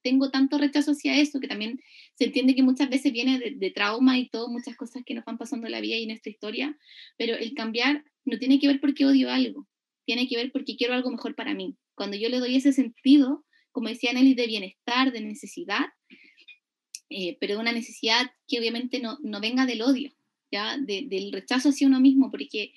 Speaker 2: tengo tanto rechazo hacia eso que también se entiende que muchas veces viene de, de trauma y todo, muchas cosas que nos van pasando en la vida y en esta historia, pero el cambiar no tiene que ver porque odio algo, tiene que ver porque quiero algo mejor para mí. Cuando yo le doy ese sentido, como decía Nelly, de bienestar, de necesidad, eh, pero de una necesidad que obviamente no, no venga del odio, ¿ya? del rechazo hacia uno mismo, porque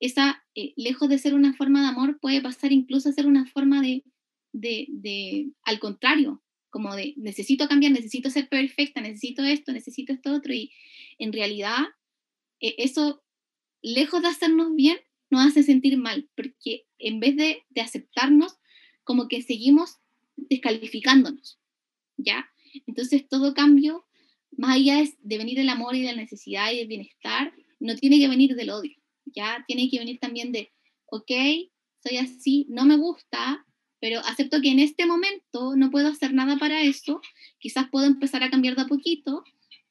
Speaker 2: esa, eh, lejos de ser una forma de amor, puede pasar incluso a ser una forma de, de, de, al contrario, como de necesito cambiar, necesito ser perfecta, necesito esto, necesito esto otro, y en realidad eh, eso, lejos de hacernos bien, nos hace sentir mal, porque en vez de, aceptarnos, como que seguimos descalificándonos, ¿ya? Entonces todo cambio, más allá de venir del amor y de la necesidad y del bienestar, no tiene que venir del odio, ¿ya? Tiene que venir también de, ok, soy así, no me gusta, pero acepto que en este momento no puedo hacer nada para eso, quizás puedo empezar a cambiar de a poquito,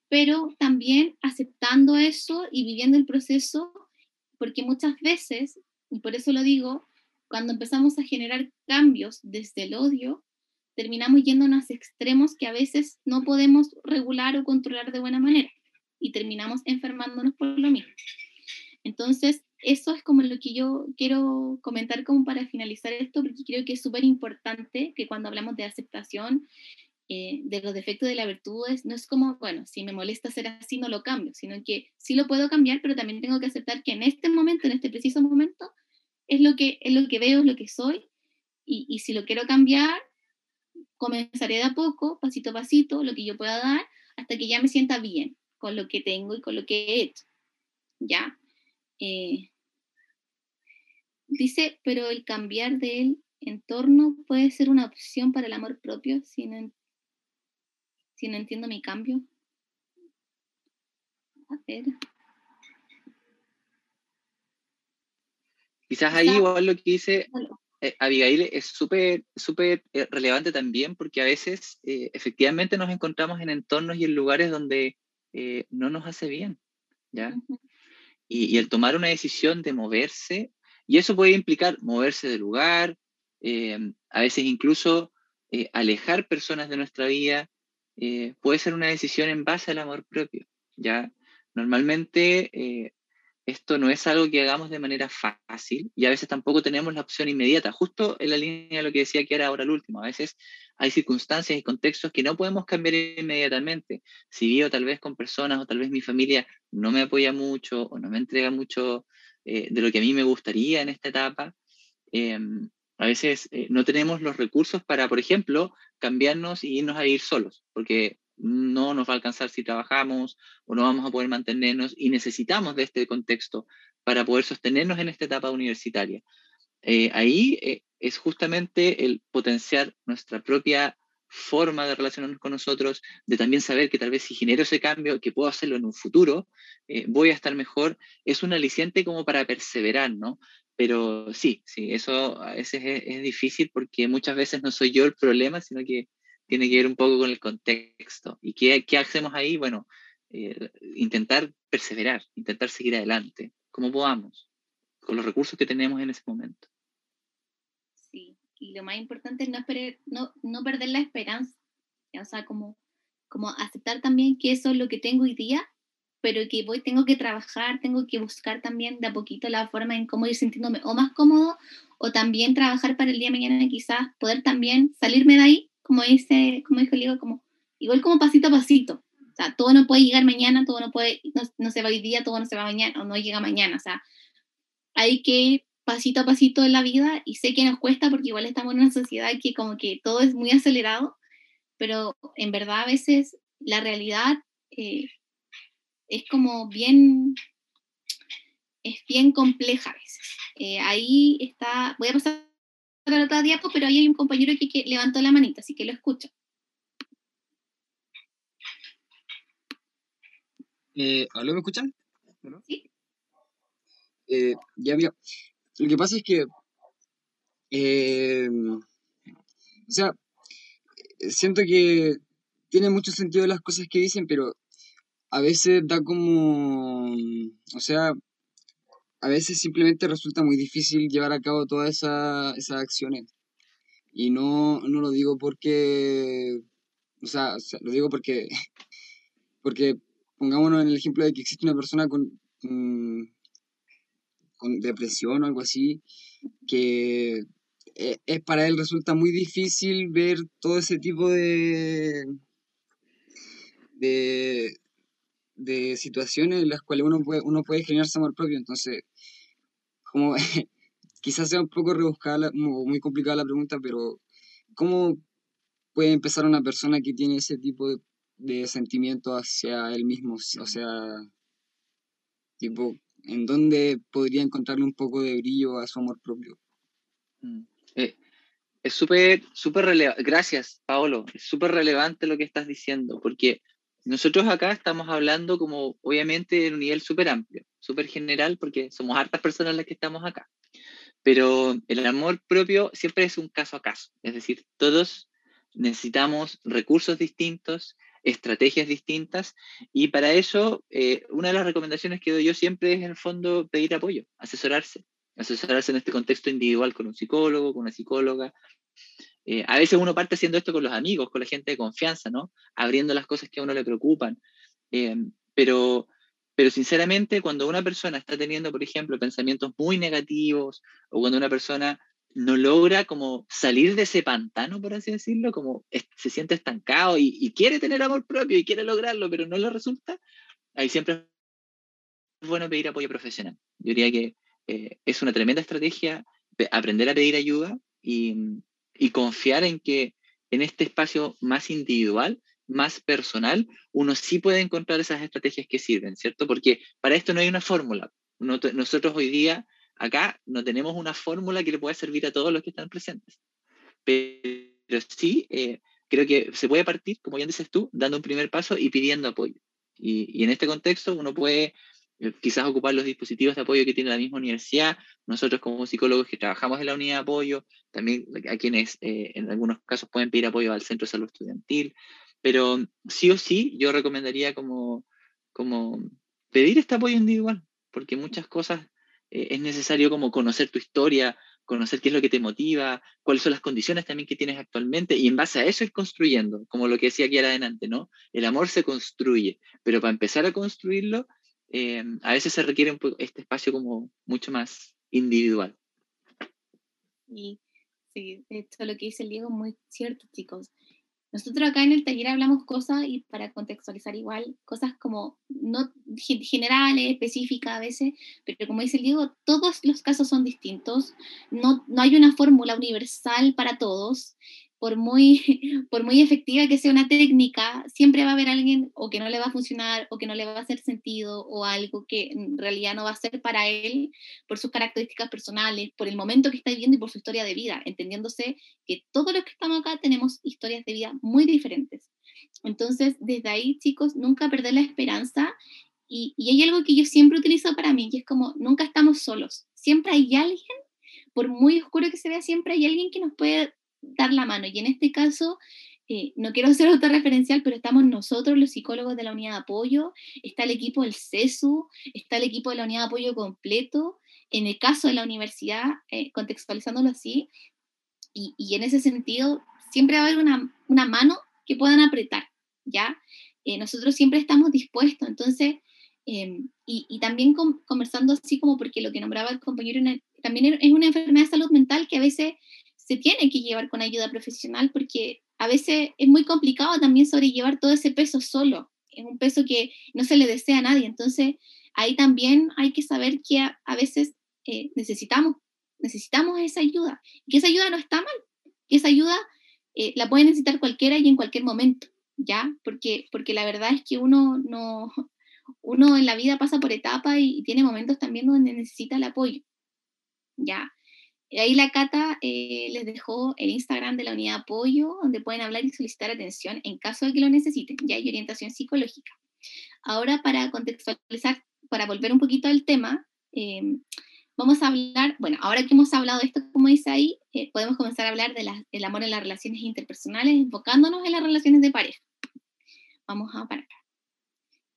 Speaker 2: pero también aceptando eso y viviendo el proceso, porque muchas veces, y por eso lo digo, cuando empezamos a generar cambios desde el odio, terminamos yéndonos a extremos que a veces no podemos regular o controlar de buena manera y terminamos enfermándonos por lo mismo. Entonces, eso es como lo que yo quiero comentar como para finalizar esto, porque creo que es súper importante que cuando hablamos de aceptación eh, de los defectos de las virtudes, no es como, bueno, si me molesta ser así, no lo cambio, sino que sí lo puedo cambiar, pero también tengo que aceptar que en este momento, en este preciso momento, es lo que, es lo que veo, es lo que soy, y, y si lo quiero cambiar, comenzaré de a poco, pasito a pasito, lo que yo pueda dar, hasta que ya me sienta bien con lo que tengo y con lo que he hecho. ¿Ya? Eh, dice, pero el cambiar del entorno puede ser una opción para el amor propio si no, si no entiendo mi cambio. A ver.
Speaker 3: Quizás ahí igual lo que dice eh, Abigail es súper súper eh, relevante también porque a veces efectivamente nos encontramos en entornos y en lugares donde no nos hace bien, ¿ya? y, el tomar una decisión de moverse, y eso puede implicar moverse de lugar, eh, a veces incluso eh, alejar personas de nuestra vida, eh, puede ser una decisión en base al amor propio. ¿ya? Normalmente esto no es algo que hagamos de manera fácil y a veces tampoco tenemos la opción inmediata, justo en la línea de lo que decía que era ahora el último. A veces hay circunstancias y contextos que no podemos cambiar inmediatamente. Si vivo tal vez con personas o tal vez mi familia no me apoya mucho o no me entrega mucho eh, de lo que a mí me gustaría en esta etapa, em, a veces eh, no tenemos los recursos para, por ejemplo, cambiarnos y irnos a vivir solos, porque no nos va a alcanzar si trabajamos o no vamos a poder mantenernos y necesitamos de este contexto para poder sostenernos en esta etapa universitaria. Eh, ahí es justamente el potenciar nuestra propia forma de relacionarnos con nosotros, de también saber que tal vez si genero ese cambio, que puedo hacerlo en un futuro, eh, voy a estar mejor, es un aliciente como para perseverar, ¿no? Pero sí, sí, eso a veces es, difícil porque muchas veces no soy yo el problema, sino que tiene que ver un poco con el contexto. ¿Y qué, qué hacemos ahí? Bueno, eh, intentar perseverar, intentar seguir adelante, como podamos, con los recursos que tenemos en ese momento.
Speaker 2: Y lo más importante es no, no, no perder la esperanza, o sea, como, como aceptar también que eso es lo que tengo hoy día, pero que voy, tengo que trabajar, tengo que buscar también de a poquito la forma en cómo ir sintiéndome o más cómodo, o también trabajar para el día de mañana quizás poder también salirme de ahí como dice, como dijo Ligo, como, igual como pasito a pasito. O sea, todo no puede llegar mañana, todo no puede, no, se va hoy día, todo no se va mañana, o no llega mañana. O sea, hay que ir pasito a pasito en la vida y sé que nos cuesta porque igual estamos en una sociedad que como que todo es muy acelerado, pero en verdad a veces la realidad eh, es como bien, es bien compleja a veces. Eh, ahí está, voy a pasar la otra diapo, pero ahí hay un compañero que, levantó la manita, así que lo escucho.
Speaker 11: Eh, ¿Aló, me escuchan?
Speaker 2: Sí.
Speaker 11: Eh, ya, mira, lo que pasa es que, eh, o sea, siento que tiene mucho sentido las cosas que dicen, pero a veces da como, o sea, a veces simplemente resulta muy difícil llevar a cabo todas esas acciones. Y no, no lo digo porque, o sea, lo digo porque, porque pongámonos en el ejemplo de que existe una persona con, depresión o algo así, que es, e, para él resulta muy difícil ver todo ese tipo de, de, de situaciones en las cuales uno puede, uno puede generarse amor propio. Entonces, como quizás sea un poco rebuscada muy complicada la pregunta, pero ¿cómo, puede empezar una persona que tiene ese tipo de, de sentimiento hacia él mismo? O sea, tipo, ¿en dónde podría encontrarle un poco de brillo a su amor propio?
Speaker 3: Mm. Eh, es súper, súper relevante. Gracias, Paolo. Es súper relevante lo que estás diciendo, porque nosotros acá estamos hablando como, obviamente, en un nivel súper amplio, súper general, porque somos hartas personas las que estamos acá. Pero el amor propio siempre es un caso a caso. Es decir, todos necesitamos recursos distintos, estrategias distintas, y para eso eh, una de las recomendaciones que doy yo siempre es, en el fondo, pedir apoyo, asesorarse asesorarse en este contexto individual con un psicólogo, con una psicóloga. Eh, a veces uno parte haciendo esto con los amigos, con la gente de confianza, ¿no? Abriendo las cosas que a uno le preocupan. Eh, pero, pero sinceramente, cuando una persona está teniendo, por ejemplo, pensamientos muy negativos, o cuando una persona no logra como salir de ese pantano, por así decirlo, como se siente estancado y, quiere tener amor propio y quiere lograrlo, pero no le resulta, ahí siempre es bueno pedir apoyo profesional. Yo diría que eh, es una tremenda estrategia aprender a pedir ayuda y, y, confiar en que en este espacio más individual, más personal, uno sí puede encontrar esas estrategias que sirven, ¿cierto? Porque para esto no hay una fórmula. nosotros hoy día acá no tenemos una fórmula que le pueda servir a todos los que están presentes. Pero sí, eh, creo que se puede partir, como ya dices tú, dando un primer paso y pidiendo apoyo. Y, y en este contexto uno puede eh, quizás ocupar los dispositivos de apoyo que tiene la misma universidad. Nosotros como psicólogos que trabajamos en la unidad de apoyo, también a quienes eh, en algunos casos pueden pedir apoyo al centro de salud estudiantil. Pero sí o sí, yo recomendaría como, como pedir este apoyo individual, porque muchas cosas eh, es necesario como conocer tu historia, conocer qué es lo que te motiva, cuáles son las condiciones también que tienes actualmente y en base a eso ir construyendo, como lo que decía aquí adelante, ¿no? El amor se construye, pero para empezar a construirlo, eh, a veces se requiere este espacio como mucho más individual.
Speaker 2: Y sí, esto lo que dice el Diego muy cierto, chicos. Nosotros acá en el taller hablamos cosas, y para contextualizar igual, cosas como no generales, específicas a veces, pero como dice el Diego, todos los casos son distintos, no, no hay una fórmula universal para todos, por muy, por muy efectiva que sea una técnica, siempre va a haber alguien o que no le va a funcionar o que no le va a hacer sentido o algo que en realidad no va a ser para él por sus características personales, por el momento que está viviendo y por su historia de vida, entendiéndose que todos los que estamos acá tenemos historias de vida muy diferentes. Entonces, desde ahí, chicos, nunca perder la esperanza y, y hay algo que yo siempre utilizo para mí, que es como, nunca estamos solos, siempre hay alguien por muy oscuro que se vea, siempre hay alguien que nos puede dar la mano. Y en este caso, eh, no quiero ser autorreferencial, pero estamos nosotros, los psicólogos de la unidad de apoyo, está el equipo del CESU, está el equipo de la unidad de apoyo completo, en el caso de la universidad, eh, contextualizándolo así, y, en ese sentido, siempre va a haber una, una mano que puedan apretar, ¿ya? Eh, nosotros siempre estamos dispuestos, entonces, em, y, también conversando así como porque lo que nombraba el compañero, también es una enfermedad de salud mental que a veces se tiene que llevar con ayuda profesional porque a veces es muy complicado también sobrellevar todo ese peso solo. Es un peso que no se le desea a nadie. Entonces, ahí también hay que saber que a, veces eh, necesitamos, necesitamos esa ayuda. Y que esa ayuda no está mal. Que esa ayuda eh, la puede necesitar cualquiera y en cualquier momento, ¿ya? Porque, porque la verdad es que uno no... Uno en la vida pasa por etapas y, y tiene momentos también donde necesita el apoyo, ¿ya? Ahí la Cata eh, les dejó el Instagram de la unidad de apoyo, donde pueden hablar y solicitar atención en caso de que lo necesiten. Ya hay orientación psicológica. Ahora, para contextualizar, para volver un poquito al tema, em, vamos a hablar, bueno, ahora que hemos hablado de esto, como dice ahí, eh, podemos comenzar a hablar del amor en las relaciones interpersonales, enfocándonos en las relaciones de pareja. Vamos a parar.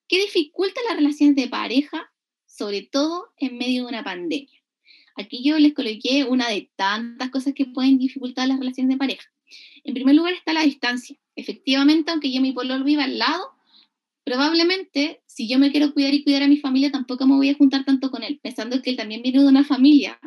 Speaker 2: ¿Qué dificulta las relaciones de pareja, sobre todo en medio de una pandemia? Aquí yo les coloqué una de tantas cosas que pueden dificultar las relaciones de pareja. En primer lugar está la distancia. Efectivamente, aunque yo mi pololo viva al lado, probablemente si yo me quiero cuidar y cuidar a mi familia, tampoco me voy a juntar tanto con él, pensando que él también viene de una familia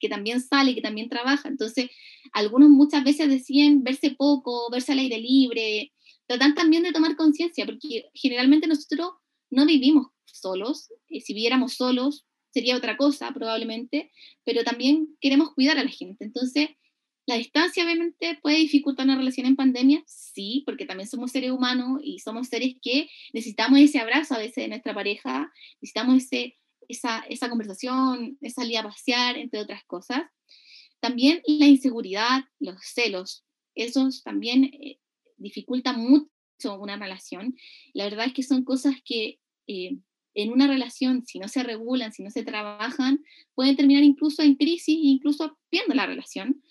Speaker 2: que también sale, que también trabaja. Entonces, algunos muchas veces deciden verse poco, verse al aire libre, tratan también de tomar conciencia, porque generalmente nosotros no vivimos solos. Eh, si viviéramos solos, sería otra cosa probablemente, pero también queremos cuidar a la gente. Entonces, la distancia obviamente puede dificultar una relación en pandemia, sí, porque también somos seres humanos y somos seres que necesitamos ese abrazo a veces de nuestra pareja, necesitamos ese, esa, esa conversación, esa salida a pasear, entre otras cosas. También la inseguridad, los celos, esos también eh, dificultan mucho una relación. La verdad es que son cosas que eh, en una relación, si no se regulan, si no se trabajan, pueden terminar incluso en crisis, incluso viendo la relación.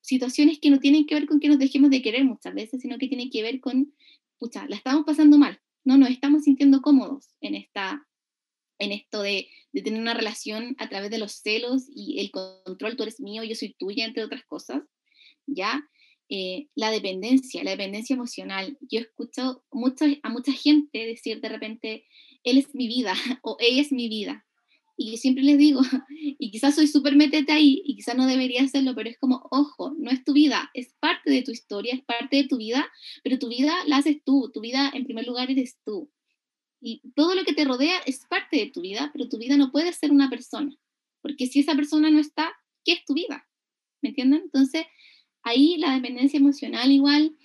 Speaker 2: Situaciones que no tienen que ver con que nos dejemos de querer muchas veces, sino que tienen que ver con, pucha, la estamos pasando mal, no nos estamos sintiendo cómodos en, esta, en esto de, de tener una relación a través de los celos y el control, tú eres mío, yo soy tuya, entre otras cosas, ¿ya? Eh, la dependencia, la dependencia emocional. Yo he escuchado mucha, a mucha gente decir de repente, él es mi vida o ella es mi vida. Y siempre les digo, y quizás soy súper metete ahí, y quizás no debería hacerlo, pero es como, ojo, no es tu vida, es parte de tu historia, es parte de tu vida, pero tu vida la haces tú, tu vida en primer lugar eres tú. Y todo lo que te rodea es parte de tu vida, pero tu vida no puede ser una persona, porque si esa persona no está, ¿qué es tu vida? ¿Me entienden? Entonces, ahí la dependencia emocional igual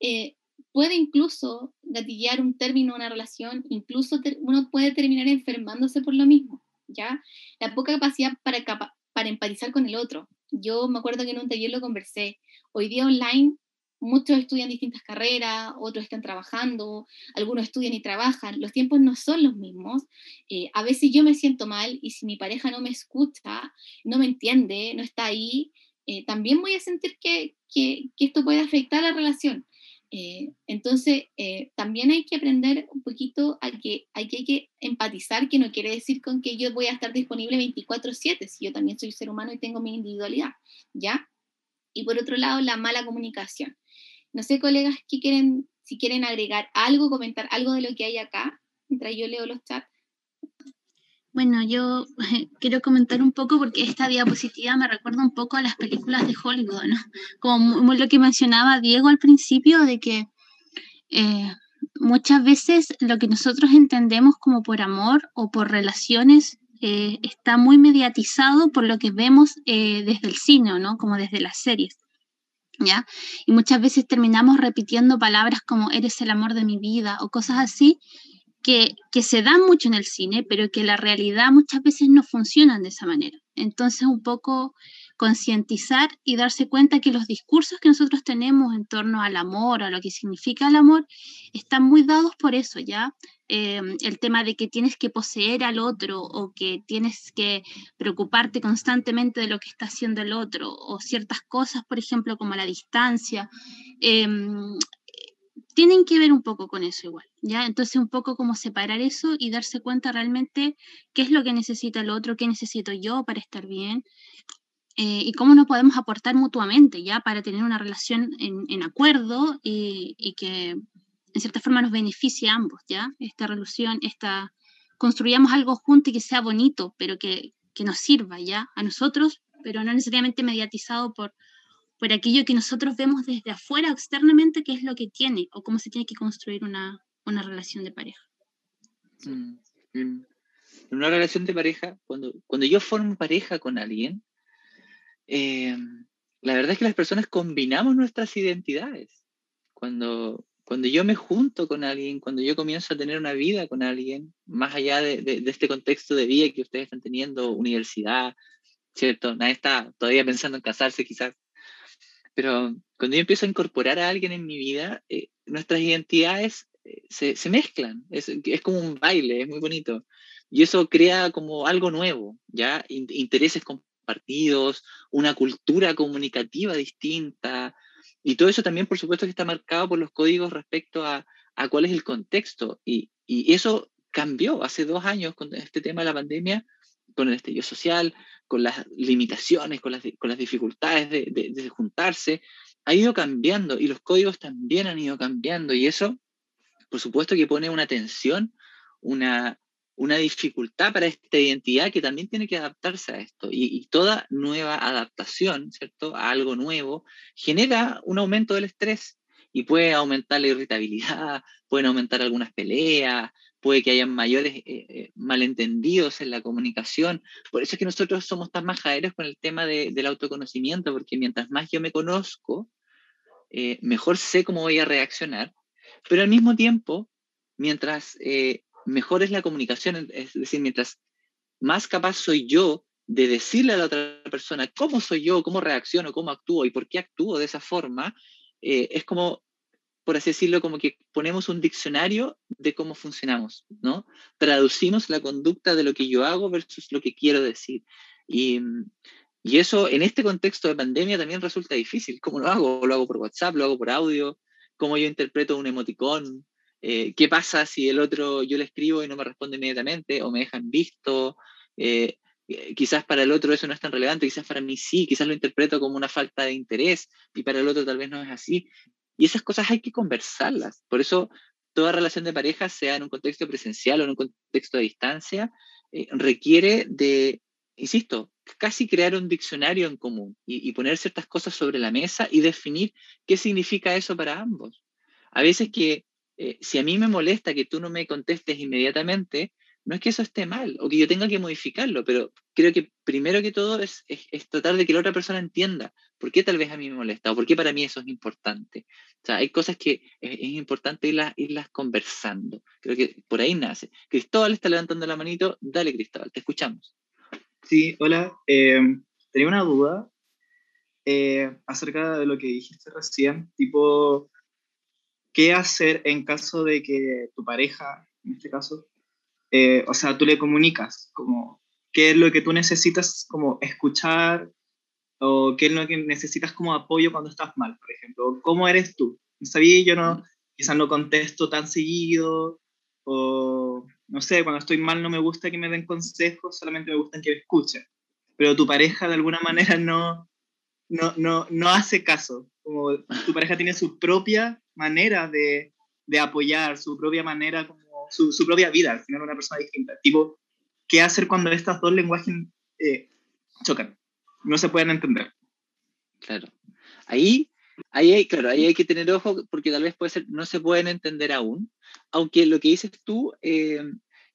Speaker 2: eh, puede incluso gatillar un término, una relación, incluso uno puede terminar enfermándose por lo mismo, ¿ya? La poca capacidad para, para empatizar con el otro. Yo me acuerdo que en un taller lo conversé. Hoy día online muchos estudian distintas carreras, otros están trabajando, algunos estudian y trabajan, los tiempos no son los mismos. Eh, a veces yo me siento mal y si mi pareja no me escucha, no me entiende, no está ahí, eh, también voy a sentir que, que, esto puede afectar la relación. Eh, entonces, eh, también hay que aprender un poquito a que hay, que hay que empatizar, que no quiere decir con que yo voy a estar disponible 24/7, si yo también soy ser humano y tengo mi individualidad, ¿ya? Y por otro lado, la mala comunicación. No sé, colegas, ¿qué quieren, si quieren agregar algo, comentar algo de lo que hay acá, mientras yo leo los chats.
Speaker 4: Bueno, yo quiero comentar un poco porque esta diapositiva me recuerda un poco a las películas de Hollywood, ¿no? Como lo que mencionaba Diego al principio, de que eh, muchas veces lo que nosotros entendemos como por amor o por relaciones eh, está muy mediatizado por lo que vemos eh, desde el cine, ¿no? Como desde las series. ¿Ya? Y muchas veces terminamos repitiendo palabras como eres el amor de mi vida o cosas así, que, se dan mucho en el cine, pero que la realidad muchas veces no funcionan de esa manera. Entonces, un poco concientizar y darse cuenta que los discursos que nosotros tenemos en torno al amor, a lo que significa el amor, están muy dados por eso, ¿ya? Em, el tema de que tienes que poseer al otro o que tienes que preocuparte constantemente de lo que está haciendo el otro o ciertas cosas, por ejemplo, como la distancia. Em, tienen que ver un poco con eso igual, ¿ya? Entonces un poco como separar eso y darse cuenta realmente qué es lo que necesita el otro, qué necesito yo para estar bien eh, y cómo nos podemos aportar mutuamente, ¿ya? Para tener una relación en, acuerdo y, que en cierta forma nos beneficie a ambos, ¿ya? Esta relación, esta, construyamos algo junto y que sea bonito, pero que, que nos sirva, ¿ya? A nosotros, pero no necesariamente mediatizado por por aquello que nosotros vemos desde afuera externamente, qué es lo que tiene o cómo se tiene que construir una, una relación de pareja.
Speaker 3: Una relación de pareja, cuando, cuando yo formo pareja con alguien, eh, la verdad es que las personas combinamos nuestras identidades. Cuando, cuando yo me junto con alguien, cuando yo comienzo a tener una vida con alguien, más allá de, de este contexto de vida que ustedes están teniendo, universidad, ¿cierto? Nadie está todavía pensando en casarse quizás, pero cuando yo empiezo a incorporar a alguien en mi vida, eh, nuestras identidades eh, se, se, mezclan, es, es, como un baile, es muy bonito. Y eso crea como algo nuevo, ¿ya? intereses compartidos, una cultura comunicativa distinta, y todo eso también, por supuesto, que está marcado por los códigos respecto a, a cuál es el contexto. Y, y, eso cambió hace dos años con este tema de la pandemia, con el estallido social, con las limitaciones, con las, con las dificultades de, de, juntarse, ha ido cambiando y los códigos también han ido cambiando y eso, por supuesto que pone una tensión, una, una dificultad para esta identidad que también tiene que adaptarse a esto. Y, y, toda nueva adaptación, ¿cierto?, a algo nuevo, genera un aumento del estrés y puede aumentar la irritabilidad, pueden aumentar algunas peleas, puede que haya mayores eh, eh, malentendidos en la comunicación. Por eso es que nosotros somos tan majaderos con el tema de, del autoconocimiento, porque mientras más yo me conozco, eh, mejor sé cómo voy a reaccionar, pero al mismo tiempo, mientras mejor es la comunicación, es decir, mientras más capaz soy yo de decirle a la otra persona cómo soy yo, cómo reacciono, cómo actúo y por qué actúo de esa forma, es como, por así decirlo, como que ponemos un diccionario de cómo funcionamos, ¿no? Traducimos la conducta de lo que yo hago versus lo que quiero decir. Y, y eso en este contexto de pandemia también resulta difícil. ¿Cómo lo hago? ¿Lo hago por WhatsApp? ¿Lo hago por audio? ¿Cómo yo interpreto un emoticón? Eh, ¿Qué pasa si el otro yo le escribo y no me responde inmediatamente o me dejan visto? Eh, eh, quizás para el otro eso no es tan relevante, quizás para mí sí, quizás lo interpreto como una falta de interés y para el otro tal vez no es así. Y esas cosas hay que conversarlas. Por eso toda relación de pareja, sea en un contexto presencial o en un contexto de distancia, requiere de, insisto, casi crear un diccionario en común y, y, poner ciertas cosas sobre la mesa y definir qué significa eso para ambos. A veces que eh, si a mí me molesta que tú no me contestes inmediatamente, no es que eso esté mal o que yo tenga que modificarlo, pero creo que primero que todo es, es, tratar de que la otra persona entienda por qué tal vez a mí me molesta o por qué para mí eso es importante. O sea, hay cosas que es, importante irlas, irlas conversando. Creo que por ahí nace. Cristóbal está levantando la manito. Dale, Cristóbal, te escuchamos.
Speaker 12: Sí, hola. Eh, tenía una duda eh, acerca de lo que dijiste recién, tipo, ¿qué hacer en caso de que tu pareja, en este caso, eh, o sea, tú le comunicas, como, qué es lo que tú necesitas como escuchar o qué es lo que necesitas como apoyo cuando estás mal, por ejemplo, ¿cómo eres tú? Sabía, yo no, quizás no contesto tan seguido o no sé, cuando estoy mal no me gusta que me den consejos, solamente me gusta que me escuchen. Pero tu pareja de alguna manera no, no, no, no hace caso. Como tu pareja tiene su propia manera de, de apoyar, su propia manera, como su, propia vida, al final una persona distinta. Tipo, ¿qué hacer cuando estos dos lenguajes eh, chocan? No se pueden entender.
Speaker 3: Claro. Ahí, ahí, hay, claro, ahí hay que tener ojo porque tal vez puede ser, no se pueden entender aún, aunque lo que dices tú, eh,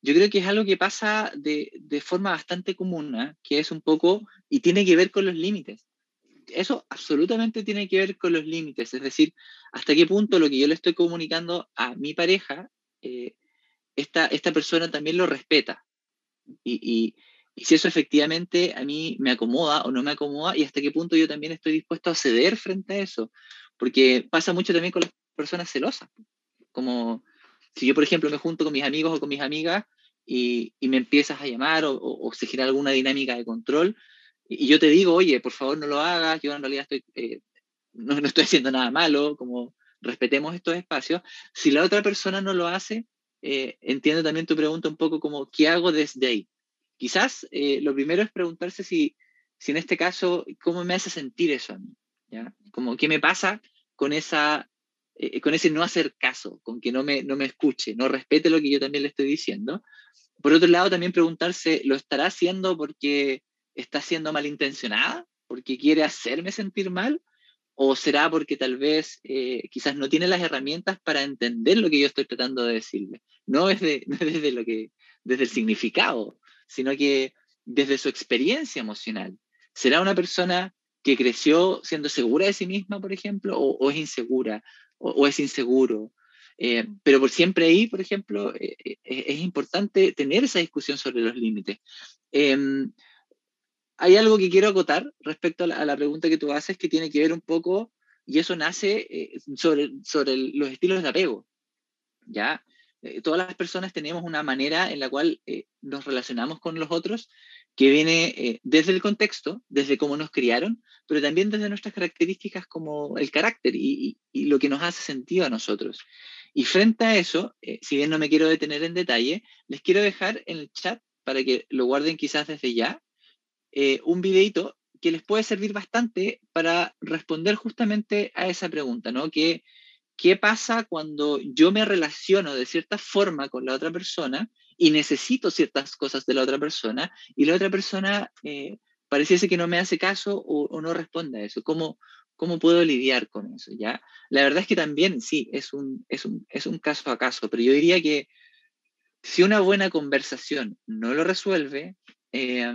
Speaker 3: yo creo que es algo que pasa de, de forma bastante común, ¿eh? que es un poco, y tiene que ver con los límites. Eso absolutamente tiene que ver con los límites, es decir, hasta qué punto lo que yo le estoy comunicando a mi pareja, eh, esta, esta persona también lo respeta. Y, y, y, si eso efectivamente a mí me acomoda o no me acomoda, y hasta qué punto yo también estoy dispuesto a ceder frente a eso. Porque pasa mucho también con las personas celosas. Como si yo, por ejemplo, me junto con mis amigos o con mis amigas y, y me empiezas a llamar o, o, o, se genera alguna dinámica de control, y, yo te digo, oye, por favor no lo hagas, yo en realidad estoy, eh, no, no, estoy haciendo nada malo, como respetemos estos espacios, si la otra persona no lo hace, eh, entiendo también tu pregunta un poco como, ¿qué hago desde ahí? Quizás eh, lo primero es preguntarse si, si en este caso, ¿cómo me hace sentir eso a mí? ¿Ya? Como, ¿qué me pasa con esa eh, con ese no hacer caso, con que no me, no me escuche, no respete lo que yo también le estoy diciendo. Por otro lado, también preguntarse, ¿lo estará haciendo porque está siendo malintencionada? ¿Porque quiere hacerme sentir mal? ¿O será porque tal vez eh, quizás no tiene las herramientas para entender lo que yo estoy tratando de decirle? No desde, no desde, lo que, desde el significado, sino que desde su experiencia emocional. ¿Será una persona que creció siendo segura de sí misma, por ejemplo, o, o es insegura? o, o es inseguro. Eh, pero por siempre ahí, por ejemplo, eh, es importante tener esa discusión sobre los límites. Hay algo que quiero acotar respecto a la, pregunta que tú haces que tiene que ver un poco, y eso nace sobre, sobre los estilos de apego. ¿ya? todas las personas tenemos una manera en la cual nos relacionamos con los otros que viene eh, desde el contexto, desde cómo nos criaron, pero también desde nuestras características como el carácter y, y, lo que nos hace sentido a nosotros. Y frente a eso, eh, si bien no me quiero detener en detalle, les quiero dejar en el chat, para que lo guarden quizás desde ya, eh, un videito que les puede servir bastante para responder justamente a esa pregunta, ¿no? Que, ¿Qué pasa cuando yo me relaciono de cierta forma con la otra persona y necesito ciertas cosas de la otra persona y la otra persona eh, pareciese que no me hace caso o, no responde a eso. ¿Cómo, ¿Cómo puedo lidiar con eso? ¿ya? La verdad es que también sí, es un, es, un, es un caso a caso, pero yo diría que si una buena conversación no lo resuelve, eh,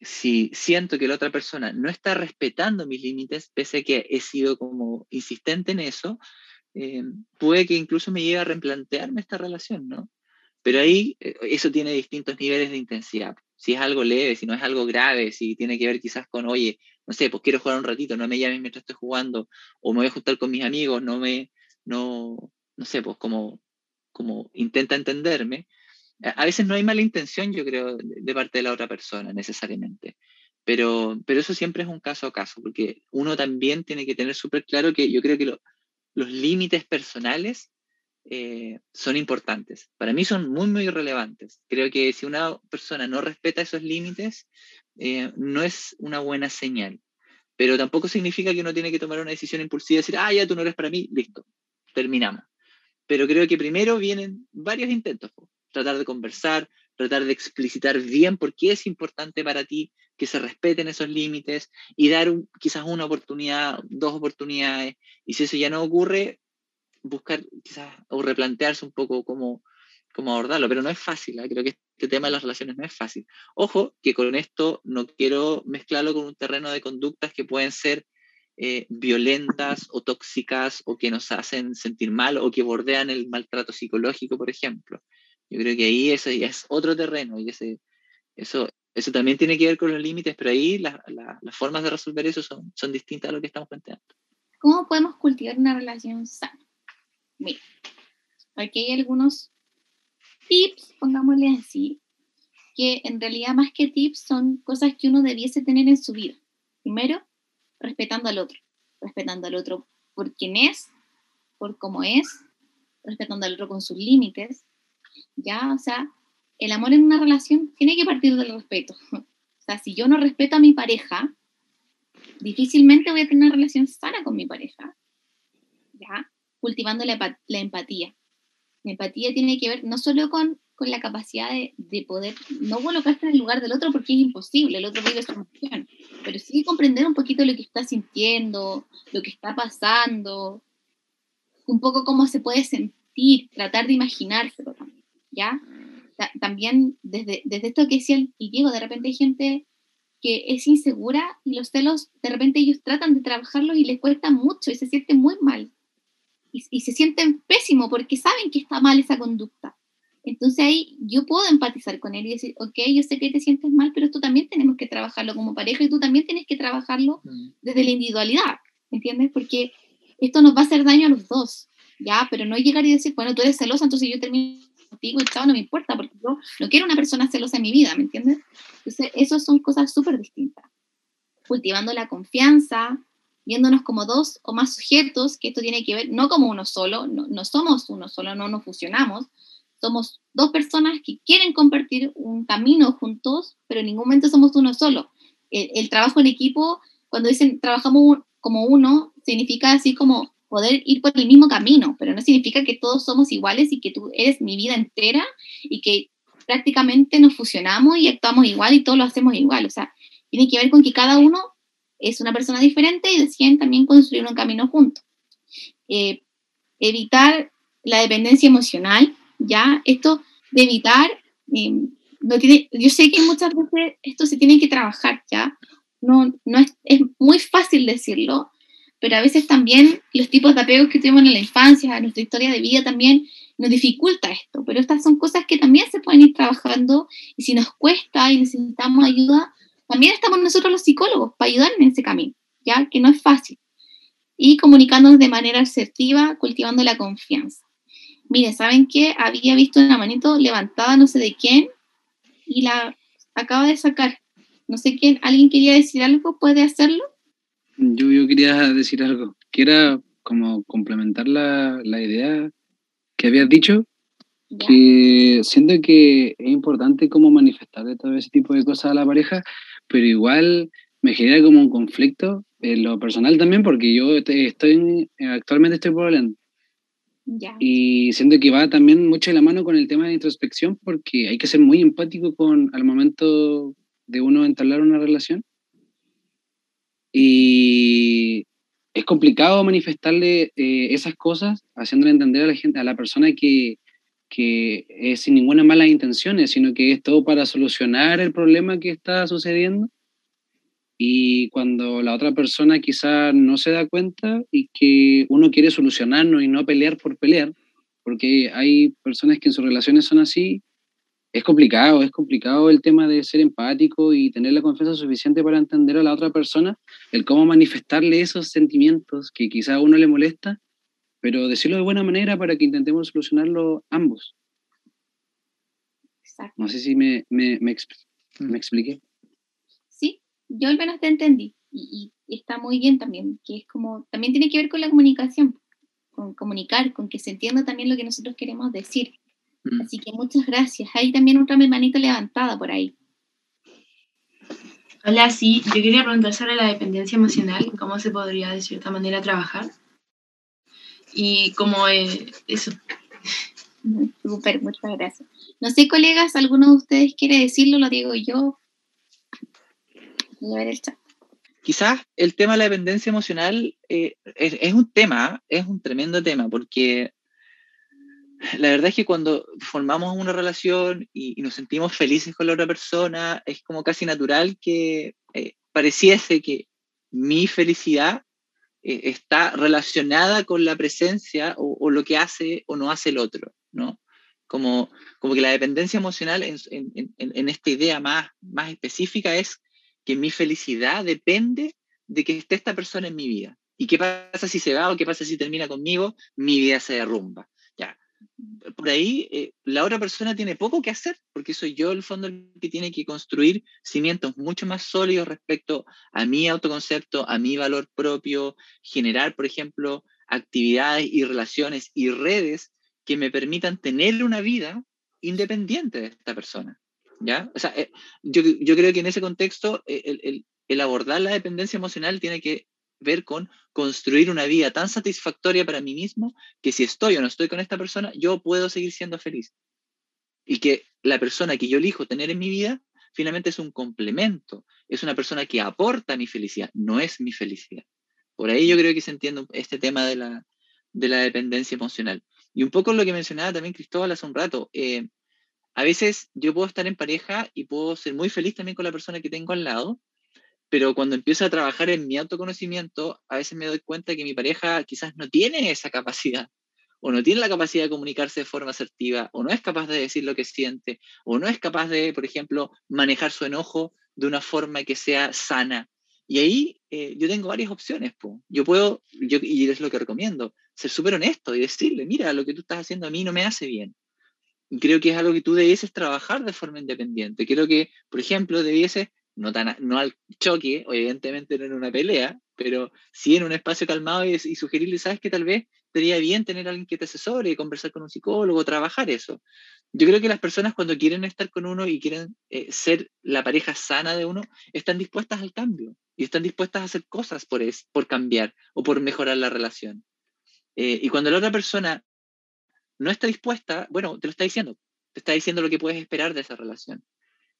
Speaker 3: si siento que la otra persona no está respetando mis límites, pese a que he sido como insistente en eso, eh, puede que incluso me lleve a replantearme esta relación, ¿no? Pero ahí eh, eso tiene distintos niveles de intensidad. Si es algo leve, si no es algo grave, si tiene que ver quizás con, oye, no sé, pues quiero jugar un ratito, no me llames mientras estoy jugando, o me voy a juntar con mis amigos, no me, no, no sé, pues como, como intenta entenderme. A veces no hay mala intención, yo creo, de parte de la otra persona necesariamente. Pero, pero eso siempre es un caso a caso, porque uno también tiene que tener súper claro que yo creo que los límites personales eh, son importantes. Para mí son muy, muy relevantes. Creo que si una persona no respeta esos límites, eh, no es una buena señal. Pero tampoco significa que uno tiene que tomar una decisión impulsiva y decir, ah, ya tú no eres para mí, listo, terminamos. Pero creo que primero vienen varios intentos. Tratar de conversar, tratar de explicitar bien por qué es importante para ti que se respeten esos límites y dar quizás una oportunidad, dos oportunidades. Y si eso ya no ocurre, buscar quizás o replantearse un poco cómo, cómo abordarlo, pero no es fácil, ¿eh? creo que este tema de las relaciones no es fácil. Ojo, que con esto no quiero mezclarlo con un terreno de conductas que pueden ser eh, violentas o tóxicas o que nos hacen sentir mal o que bordean el maltrato psicológico, por ejemplo. Yo creo que ahí ese ya es otro terreno y ese, eso, eso también tiene que ver con los límites, pero ahí las formas de resolver eso son, son distintas a lo que estamos planteando.
Speaker 2: ¿Cómo podemos cultivar una relación sana? Mira, aquí hay algunos tips, pongámosle así, que en realidad más que tips son cosas que uno debiese tener en su vida. Primero, respetando al otro, respetando al otro por quien es, por cómo es, respetando al otro con sus límites, ¿ya? O sea, el amor en una relación tiene que partir del respeto. O sea, si yo no respeto a mi pareja, difícilmente voy a tener una relación sana con mi pareja, ¿ya? Cultivando la, la empatía. La empatía tiene que ver no solo con, con la capacidad de, de, poder no colocarte en el lugar del otro porque es imposible, el otro vive su emoción, pero sí comprender un poquito lo que está sintiendo, lo que está pasando, un poco cómo se puede sentir, tratar de imaginárselo también, ¿ya? también desde, desde esto que decía el Diego, de repente hay gente que es insegura y los celos, de repente ellos tratan de trabajarlos y les cuesta mucho y se sienten muy mal. Y, y, se sienten pésimo porque saben que está mal esa conducta. Entonces ahí yo puedo empatizar con él y decir, ok, yo sé que te sientes mal, pero esto también tenemos que trabajarlo como pareja y tú también tienes que trabajarlo mm. desde la individualidad, ¿entiendes? Porque esto nos va a hacer daño a los dos, ¿ya? Pero no llegar y decir, bueno, tú eres celosa, entonces yo termino contigo y chao, no me importa, porque yo no quiero una persona celosa en mi vida, ¿me entiendes? Entonces, esas son cosas súper distintas. Cultivando la confianza, viéndonos como dos o más sujetos, que esto tiene que ver, no como uno solo, no, no somos uno solo, no nos fusionamos, somos dos personas que quieren compartir un camino juntos, pero en ningún momento somos uno solo. El trabajo en equipo, cuando dicen trabajamos como uno, significa así como poder ir por el mismo camino, pero no significa que todos somos iguales y que tú eres mi vida entera y que prácticamente nos fusionamos y actuamos igual y todos lo hacemos igual. O sea, tiene que ver con que cada uno es una persona diferente y deciden también construir un camino juntos. Eh, evitar la dependencia emocional, ¿ya? Esto de evitar, eh, no tiene, yo sé que muchas veces esto se tiene que trabajar, ¿ya? No, no es, es muy fácil decirlo, pero a veces también los tipos de apegos que tuvimos en la infancia, nuestra historia de vida también nos dificulta esto, pero estas son cosas que también se pueden ir trabajando y si nos cuesta y necesitamos ayuda, también estamos nosotros los psicólogos para ayudar en ese camino, ya que no es fácil. Y comunicándonos de manera asertiva, cultivando la confianza. Miren, ¿saben qué? Había visto una manito levantada, no sé de quién, y la acaba de sacar. No sé quién, ¿alguien quería decir algo? ¿Puede hacerlo?
Speaker 9: Yo, yo quería decir algo, que era como complementar la, la idea que habías dicho, que siento que es importante como manifestar todo ese tipo de cosas a la pareja, pero igual me genera como un conflicto en lo personal también, porque yo estoy, actualmente estoy problemando. Y siento que va también mucho de la mano con el tema de introspección, porque hay que ser muy empático con al momento de uno entablar una relación y es complicado manifestarle eh, esas cosas, haciéndole entender a la gente, a la persona que, que es sin ninguna mala intenciones, sino que es todo para solucionar el problema que está sucediendo. Y cuando la otra persona quizá no se da cuenta y que uno quiere solucionarlo y no pelear por pelear, porque hay personas que en sus relaciones son así, es complicado, es complicado el tema de ser empático y tener la confianza suficiente para entender a la otra persona, el cómo manifestarle esos sentimientos que quizá a uno le molesta, pero decirlo de buena manera para que intentemos solucionarlo ambos.
Speaker 2: Exacto.
Speaker 9: No sé si me, me, me, me expliqué.
Speaker 2: Sí, yo al menos te entendí. Y, y está muy bien también, que es como, también tiene que ver con la comunicación, con comunicar, con que se entienda también lo que nosotros queremos decir.
Speaker 3: Mm.
Speaker 2: Así que muchas gracias. Hay también otra manito levantada por ahí.
Speaker 13: Hola, sí, yo quería preguntar sobre la dependencia emocional, cómo se podría de cierta manera trabajar. Y cómo eh, eso.
Speaker 2: Ujú, Súper, muchas gracias. No sé, colegas, ¿alguno de ustedes quiere decirlo? Lo digo yo. Voy a ver el chat.
Speaker 3: Quizás el tema de la dependencia emocional eh, es, es un tema, es un tremendo tema, porque la verdad es que cuando formamos una relación y, nos sentimos felices con la otra persona, es como casi natural que eh, pareciese que mi felicidad eh, está relacionada con la presencia o, lo que hace o no hace el otro, ¿no? Como, como que la dependencia emocional en, en- en- en esta idea más, más específica es que mi felicidad depende de que esté esta persona en mi vida. ¿Y qué pasa si se va o qué pasa si termina conmigo? Mi vida se derrumba. Por ahí eh, la otra persona tiene poco que hacer, porque soy yo el fondo que tiene que construir cimientos mucho más sólidos respecto a mi autoconcepto, a mi valor propio, generar, por ejemplo, actividades y relaciones y redes que me permitan tener una vida independiente de esta persona. ¿Ya? O sea, eh, yo, yo creo que en ese contexto eh, el, el- el abordar la dependencia emocional tiene que ver con construir una vida tan satisfactoria para mí mismo que si estoy o no estoy con esta persona, yo puedo seguir siendo feliz. Y que la persona que yo elijo tener en mi vida finalmente es un complemento, es una persona que aporta mi felicidad, no es mi felicidad. Por ahí yo creo que se entiende este tema de la, de la dependencia emocional. Y un poco lo que mencionaba también Cristóbal hace un rato, eh, a veces yo puedo estar en pareja y puedo ser muy feliz también con la persona que tengo al lado, pero cuando empiezo a trabajar en mi autoconocimiento, a veces me doy cuenta que mi pareja quizás no tiene esa capacidad, o no tiene la capacidad de comunicarse de forma asertiva, o no es capaz de decir lo que siente, o no es capaz de, por ejemplo, manejar su enojo de una forma que sea sana. Y ahí eh, yo tengo varias opciones. po. Yo puedo, yo, y es lo que recomiendo, ser súper honesto y decirle, mira, lo que tú estás haciendo a mí no me hace bien. Creo que es algo que tú debieses trabajar de forma independiente. Creo que, por ejemplo, debieses, no, tan, no al choque, evidentemente no en una pelea, pero sí en un espacio calmado y, y sugerirle, sabes que tal vez sería bien tener a alguien que te asesore, conversar con un psicólogo, trabajar eso. Yo creo que las personas cuando quieren estar con uno y quieren eh, ser la pareja sana de uno, están dispuestas al cambio y están dispuestas a hacer cosas por, es, por cambiar o por mejorar la relación. Eh, y cuando la otra persona no está dispuesta, bueno, te lo está diciendo, te está diciendo lo que puedes esperar de esa relación.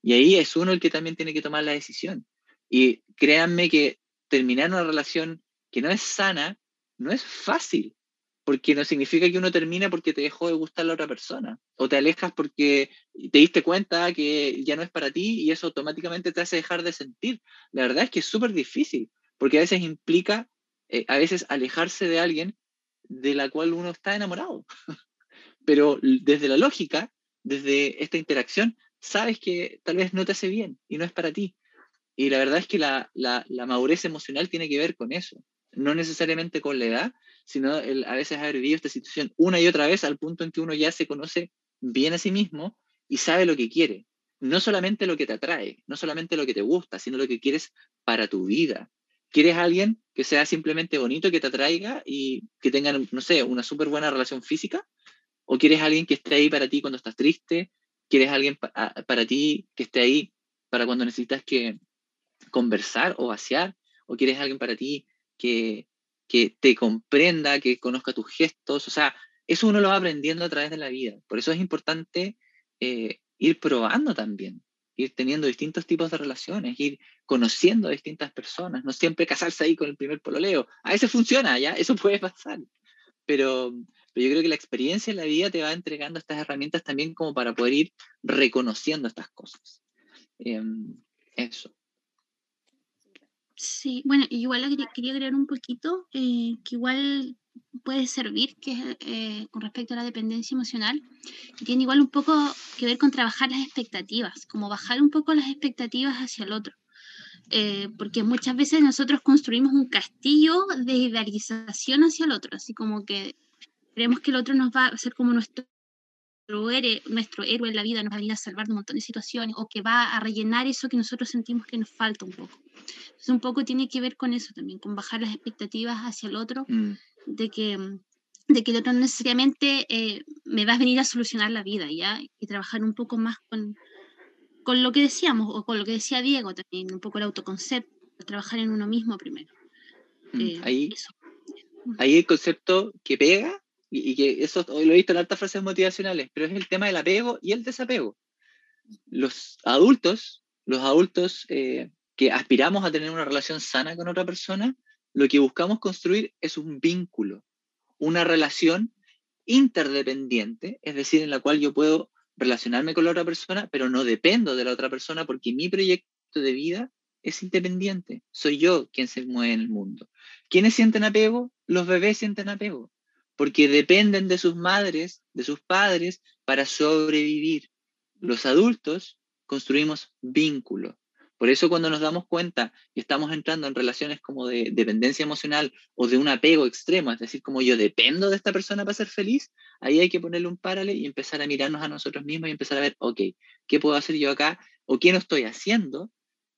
Speaker 3: Y ahí es uno el que también tiene que tomar la decisión. Y créanme que terminar una relación que no es sana no es fácil, porque no significa que uno termina porque te dejó de gustar la otra persona, o te alejas porque te diste cuenta que ya no es para ti y eso automáticamente te hace dejar de sentir. La verdad es que es súper difícil, porque a veces implica, eh, a veces alejarse de alguien de la cual uno está enamorado. Pero desde la lógica, desde esta interacción, sabes que tal vez no te hace bien y no es para ti. Y la verdad es que la, la, madurez emocional tiene que ver con eso, no necesariamente con la edad, sino a veces haber vivido esta situación una y otra vez al punto en que uno ya se conoce bien a sí mismo y sabe lo que quiere. No solamente lo que te atrae, no solamente lo que te gusta, sino lo que quieres para tu vida. ¿Quieres alguien que sea simplemente bonito, que te atraiga y que tengan, no sé, una súper buena relación física? ¿O quieres alguien que esté ahí para ti cuando estás triste? ¿Quieres alguien para ti que esté ahí para cuando necesitas que conversar o vaciar? ¿O quieres alguien para ti que, que te comprenda, que conozca tus gestos? O sea, eso uno lo va aprendiendo a través de la vida. Por eso es importante eh, ir probando también, ir teniendo distintos tipos de relaciones, ir conociendo a distintas personas, no siempre casarse ahí con el primer pololeo. A veces funciona, ¿ya? Eso puede pasar. Pero, pero yo creo que la experiencia en la vida te va entregando estas herramientas también como para poder ir reconociendo estas cosas. Em, eso.
Speaker 4: Sí, bueno, igual quería agregar un poquito, eh, que igual puede servir, que es eh, con respecto a la dependencia emocional, tiene igual un poco que ver con trabajar las expectativas, como bajar un poco las expectativas hacia el otro. Eh, porque muchas veces nosotros construimos un castillo de idealización hacia el otro, así como que creemos que el otro nos va a ser como nuestro héroe, nuestro héroe en la vida, nos va a ir a salvar de un montón de situaciones, o que va a rellenar eso que nosotros sentimos que nos falta un poco. Entonces un poco tiene que ver con eso también, con bajar las expectativas hacia el otro, mm. de que de que el otro no necesariamente eh, me va a venir a solucionar la vida, ¿ya? Y trabajar un poco más con, con lo que decíamos, o con lo que decía Diego también, un poco el autoconcepto, trabajar en uno mismo primero.
Speaker 3: Mm, eh, ahí, ahí el concepto que pega, y, que eso lo he visto en altas frases motivacionales, pero es el tema del apego y el desapego. Los adultos, los adultos eh, que aspiramos a tener una relación sana con otra persona, lo que buscamos construir es un vínculo, una relación interdependiente, es decir, en la cual yo puedo relacionarme con la otra persona, pero no dependo de la otra persona porque mi proyecto de vida es independiente. Soy yo quien se mueve en el mundo. ¿Quiénes sienten apego? Los bebés sienten apego, porque dependen de sus madres, de sus padres, para sobrevivir. Los adultos construimos vínculo. Por eso cuando nos damos cuenta y estamos entrando en relaciones como de dependencia emocional o de un apego extremo, es decir, como yo dependo de esta persona para ser feliz, ahí hay que ponerle un paralelo y empezar a mirarnos a nosotros mismos y empezar a ver, ok, ¿qué puedo hacer yo acá? ¿O qué no estoy haciendo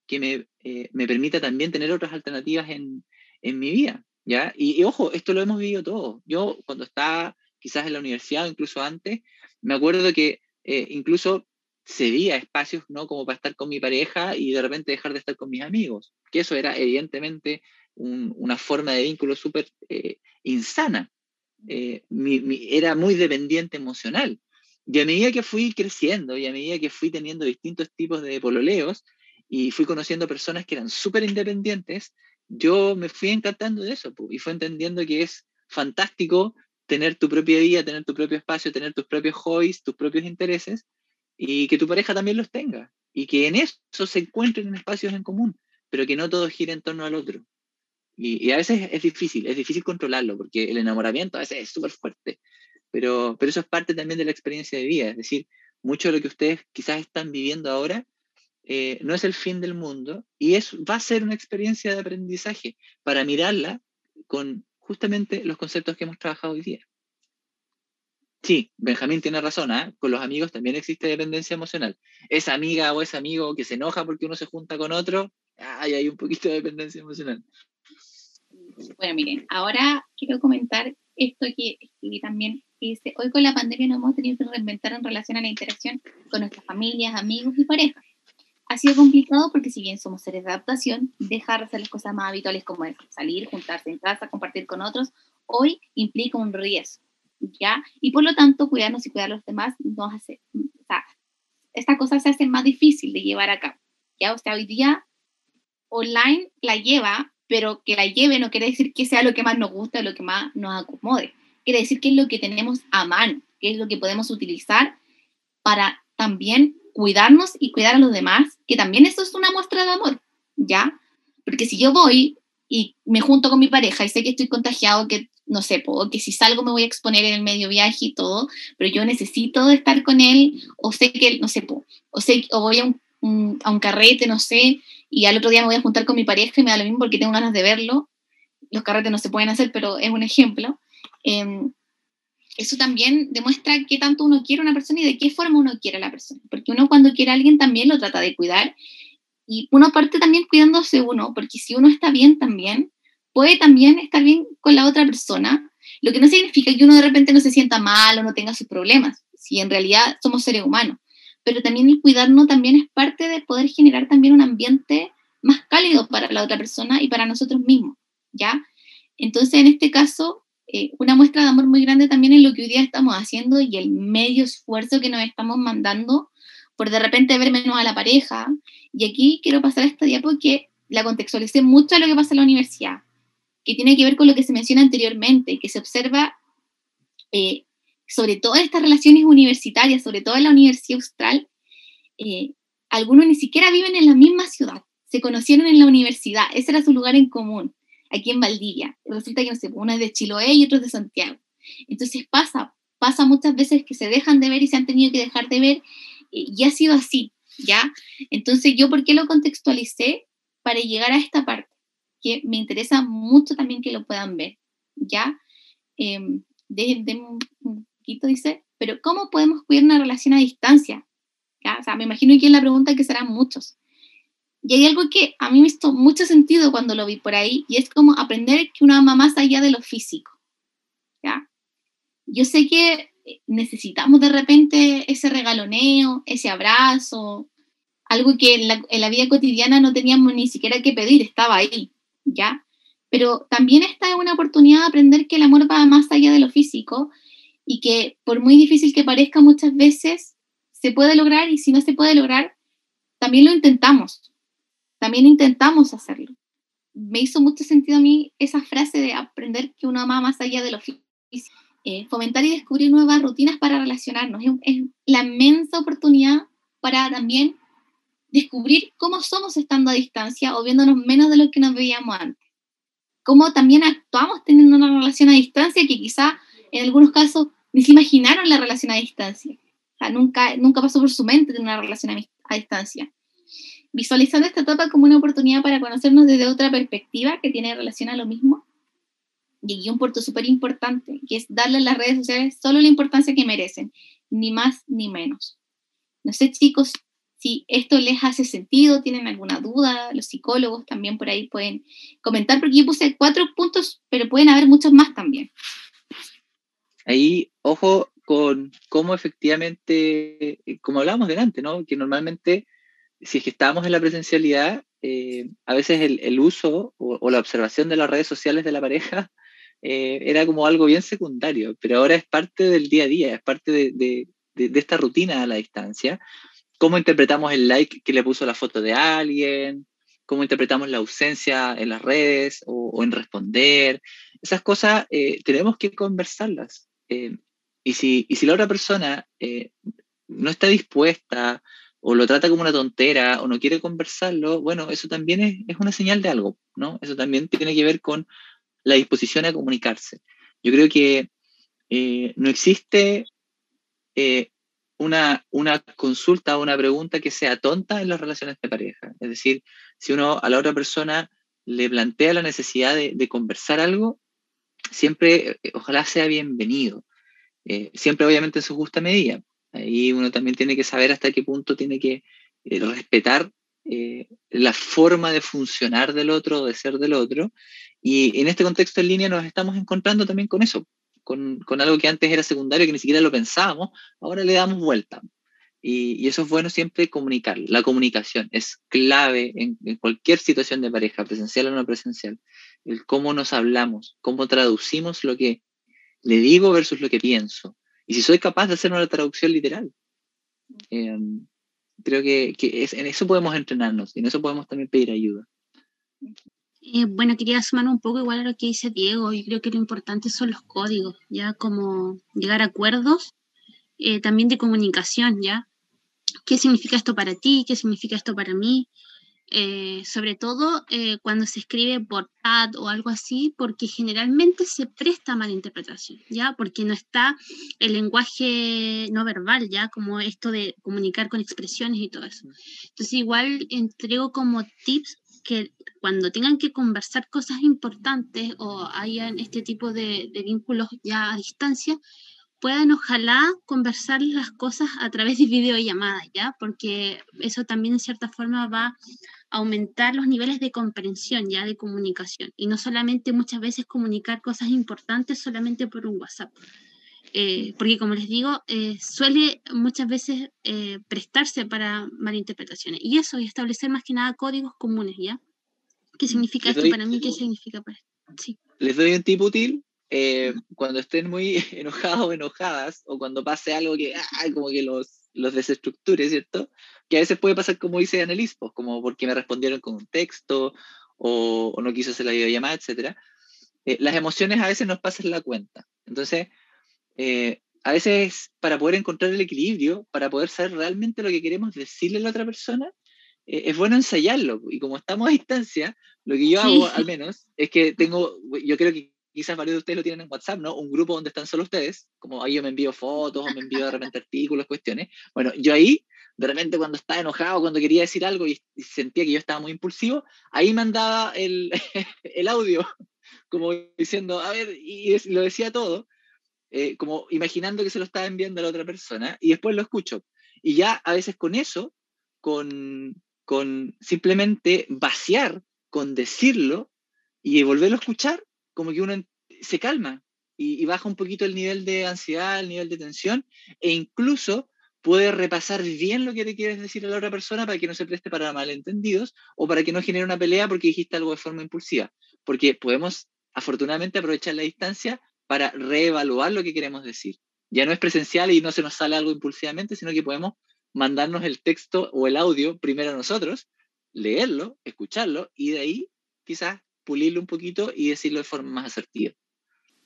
Speaker 3: que me, eh, me permita también tener otras alternativas en, en mi vida? Y, ojo, esto lo hemos vivido todos. Yo cuando estaba quizás en la universidad o incluso antes, me acuerdo que eh, incluso cedía espacios, ¿no? Como para estar con mi pareja y de repente dejar de estar con mis amigos, que eso era evidentemente una forma de vínculo súper eh, insana. Eh, era muy dependiente emocional. Y a medida que fui creciendo y a medida que fui teniendo distintos tipos de pololeos y fui conociendo personas que eran súper independientes, yo me fui encantando de eso y fui entendiendo que es fantástico tener tu propia vida, tener tu propio espacio, tener tus propios hobbies, tus propios intereses y que tu pareja también los tenga y que en eso se encuentren en espacios en común, pero que no todo gire en torno al otro. Y, a veces es difícil, es difícil controlarlo porque el enamoramiento a veces es súper fuerte, pero, pero eso es parte también de la experiencia de vida, es decir, mucho de lo que ustedes quizás están viviendo ahora eh, no es el fin del mundo y es, va a ser una experiencia de aprendizaje para mirarla con justamente los conceptos que hemos trabajado hoy día. Sí, Benjamín tiene razón, ¿ah? con los amigos también existe dependencia emocional. Esa amiga o ese amigo que se enoja porque uno se junta con otro, hay un poquito de dependencia emocional.
Speaker 2: Bueno, miren, ahora quiero comentar esto que escribí también, que dice, hoy con la pandemia no hemos tenido que reinventar en relación a la interacción con nuestras familias, amigos y parejas. Ha sido complicado porque si bien somos seres de adaptación, dejar de hacer las cosas más habituales como salir, juntarse en casa, compartir con otros, hoy implica un riesgo ¿ya? Y por lo tanto, cuidarnos y cuidar a los demás nos hace, o sea, esta cosa se hace más difícil de llevar a cabo, ¿ya? O sea, hoy día online la lleva, pero que la lleve no quiere decir que sea lo que más nos gusta, lo que más nos acomode. Quiere decir que es lo que tenemos a mano, que es lo que podemos utilizar para también cuidarnos y cuidar a los demás, que también eso es una muestra de amor, ¿ya? Porque si yo voy y me junto con mi pareja y sé que estoy contagiado, que no sé, puedo, que si salgo me voy a exponer en el medio viaje y todo, pero yo necesito estar con él, o sé que, no sé, o, sé, o voy a un, un carrete, no sé, y al otro día me voy a juntar con mi pareja y me da lo mismo porque tengo ganas de verlo. Los carretes no se pueden hacer, pero es un ejemplo. Em, eso también demuestra qué tanto uno quiere a una persona y de qué forma uno quiere a la persona. Porque uno cuando quiere a alguien también lo trata de cuidar. Y uno parte también cuidándose uno, porque si uno está bien también, puede también estar bien con la otra persona, lo que no significa que uno de repente no se sienta mal o no tenga sus problemas, si en realidad somos seres humanos. Pero también el cuidarnos también es parte de poder generar también un ambiente más cálido para la otra persona y para nosotros mismos, ¿ya? Entonces, en este caso, eh, una muestra de amor muy grande también es lo que hoy día estamos haciendo y el medio esfuerzo que nos estamos mandando por de repente ver menos a la pareja. Y aquí quiero pasar a esta diapo que la contextualicé mucho a lo que pasa en la universidad que tiene que ver con lo que se menciona anteriormente, que se observa eh, sobre todo en estas relaciones universitarias, sobre todo en la Universidad Austral, eh, algunos ni siquiera viven en la misma ciudad, se conocieron en la universidad, ese era su lugar en común, aquí en Valdivia. Resulta que, no sé, uno es de Chiloé y otro es de Santiago. Entonces pasa, pasa muchas veces que se dejan de ver y se han tenido que dejar de ver, y ha sido así, ¿ya? Entonces, ¿yo por qué lo contextualicé? Para llegar a esta parte, que me interesa mucho también que lo puedan ver, ¿ya? Eh, un poquito, dice, pero ¿cómo podemos cuidar una relación a distancia? ¿Ya? O sea, me imagino que es la pregunta que serán muchos. Y hay algo que a mí me hizo mucho sentido cuando lo vi por ahí, y es como aprender que uno ama más allá de lo físico. ¿ya? Yo sé que necesitamos de repente ese regaloneo, ese abrazo, algo que en la, en la, vida cotidiana no teníamos ni siquiera que pedir, estaba ahí, ¿ya? Pero también esta es una oportunidad de aprender que el amor va más allá de lo físico y que por muy difícil que parezca muchas veces, se puede lograr y si no se puede lograr, también lo intentamos, también intentamos hacerlo. Me hizo mucho sentido a mí esa frase de aprender que uno ama más allá de lo físico. Eh, fomentar y descubrir nuevas rutinas para relacionarnos. Es, la inmensa oportunidad para también descubrir cómo somos estando a distancia o viéndonos menos de lo que nos veíamos antes. Cómo también actuamos teniendo una relación a distancia que quizá en algunos casos ni se imaginaron la relación a distancia. O sea, nunca, nunca pasó por su mente tener una relación a, a distancia. Visualizando esta etapa como una oportunidad para conocernos desde otra perspectiva que tiene relación a lo mismo y un punto súper importante, que es darle a las redes sociales solo la importancia que merecen, ni más ni menos. No sé, chicos, si esto les hace sentido, tienen alguna duda, los psicólogos también por ahí pueden comentar, porque yo puse cuatro puntos, pero pueden haber muchos más también.
Speaker 3: Ahí, ojo con cómo efectivamente, eh, como hablábamos delante, ¿no? Que normalmente, si es que estamos en la presencialidad, eh, a veces el, uso o, o, la observación de las redes sociales de la pareja eh, era como algo bien secundario, pero ahora es parte del día a día, es parte de, de, de, esta rutina a la distancia. Cómo interpretamos el like que le puso la foto de alguien, cómo interpretamos la ausencia en las redes o, o en responder. Esas cosas eh, tenemos que conversarlas. Eh, y, si, y si la otra persona no está dispuesta o lo trata como una tontera o no quiere conversarlo, bueno, eso también es, es, una señal de algo, ¿no? Eso también tiene que ver con la disposición a comunicarse. Yo creo que eh, no existe eh, una, una consulta o una pregunta que sea tonta en las relaciones de pareja. Es decir, si uno a la otra persona le plantea la necesidad de, conversar algo, siempre, eh, ojalá sea bienvenido. siempre obviamente en su justa medida. Ahí uno también tiene que saber hasta qué punto tiene que respetar la forma de funcionar del otro, de ser del otro, y en este contexto en línea nos estamos encontrando también con eso, con, algo que antes era secundario, que ni siquiera lo pensábamos, ahora le damos vuelta. Y, y eso es bueno siempre comunicar. La comunicación es clave en, en, cualquier situación de pareja, presencial o no presencial. El cómo nos hablamos, cómo traducimos lo que le digo versus lo que pienso. Y si soy capaz de hacer una traducción literal. Eh, creo que, que es, en eso podemos entrenarnos y en eso podemos también pedir ayuda.
Speaker 4: Eh, bueno, quería sumar un poco igual a lo que dice Diego. Yo creo que lo importante son los códigos, ya como llegar a acuerdos, eh, también de comunicación, ya. ¿Qué significa esto para ti? ¿Qué significa esto para mí? Eh, sobre todo eh, cuando se escribe por chat o algo así, porque generalmente se presta mala interpretación, ¿ya? Porque no está el lenguaje no verbal, ¿ya? Como esto de comunicar con expresiones y todo eso. Entonces igual entrego como tips que cuando tengan que conversar cosas importantes o hayan este tipo de vínculos ya a distancia, puedan ojalá conversar las cosas a través de videollamadas, ¿ya? Porque eso también en cierta forma va a aumentar los niveles de comprensión, ¿ya? De comunicación. Y no solamente muchas veces comunicar cosas importantes solamente por un WhatsApp. Eh, porque como les digo, eh, suele muchas veces eh, prestarse para malinterpretaciones. Y eso, y establecer más que nada códigos comunes, ¿ya? ¿Qué significa esto para mí? ¿Qué significa para sí.
Speaker 3: Les doy un tip útil. Cuando estén muy enojados o enojadas, o cuando pase algo que ah, como que los, los desestructure, ¿cierto? Que a veces puede pasar como dice Annelies, pues, como porque me respondieron con un texto, o, o no quiso hacer la videollamada, etc. las emociones a veces nos pasan la cuenta. Entonces, eh, a veces para poder encontrar el equilibrio, para poder saber realmente lo que queremos decirle a la otra persona, eh, es bueno ensayarlo. Y como estamos a distancia, lo que yo hago al menos es que tengo, yo creo que quizás varios de ustedes lo tienen en WhatsApp, ¿no? Un grupo donde están solo ustedes, como ahí yo me envío fotos o me envío de repente artículos, cuestiones. Bueno, yo ahí, de repente cuando estaba enojado, cuando quería decir algo y, sentía que yo estaba muy impulsivo, ahí mandaba el, el audio, como diciendo, a ver, y, lo decía todo, eh, como imaginando que se lo estaba enviando a la otra persona, y después lo escucho. Y ya a veces con eso, con, con simplemente vaciar, con decirlo y volverlo a escuchar, como que uno se calma y, baja un poquito el nivel de ansiedad, el nivel de tensión, e incluso puede repasar bien lo que te quieres decir a la otra persona para que no se preste para malentendidos o para que no genere una pelea porque dijiste algo de forma impulsiva. Porque podemos, afortunadamente, aprovechar la distancia para reevaluar lo que queremos decir. Ya no es presencial y no se nos sale algo impulsivamente, sino que podemos mandarnos el texto o el audio primero a nosotros, leerlo, escucharlo y de ahí quizás pulirlo un poquito y decirlo de forma más asertiva.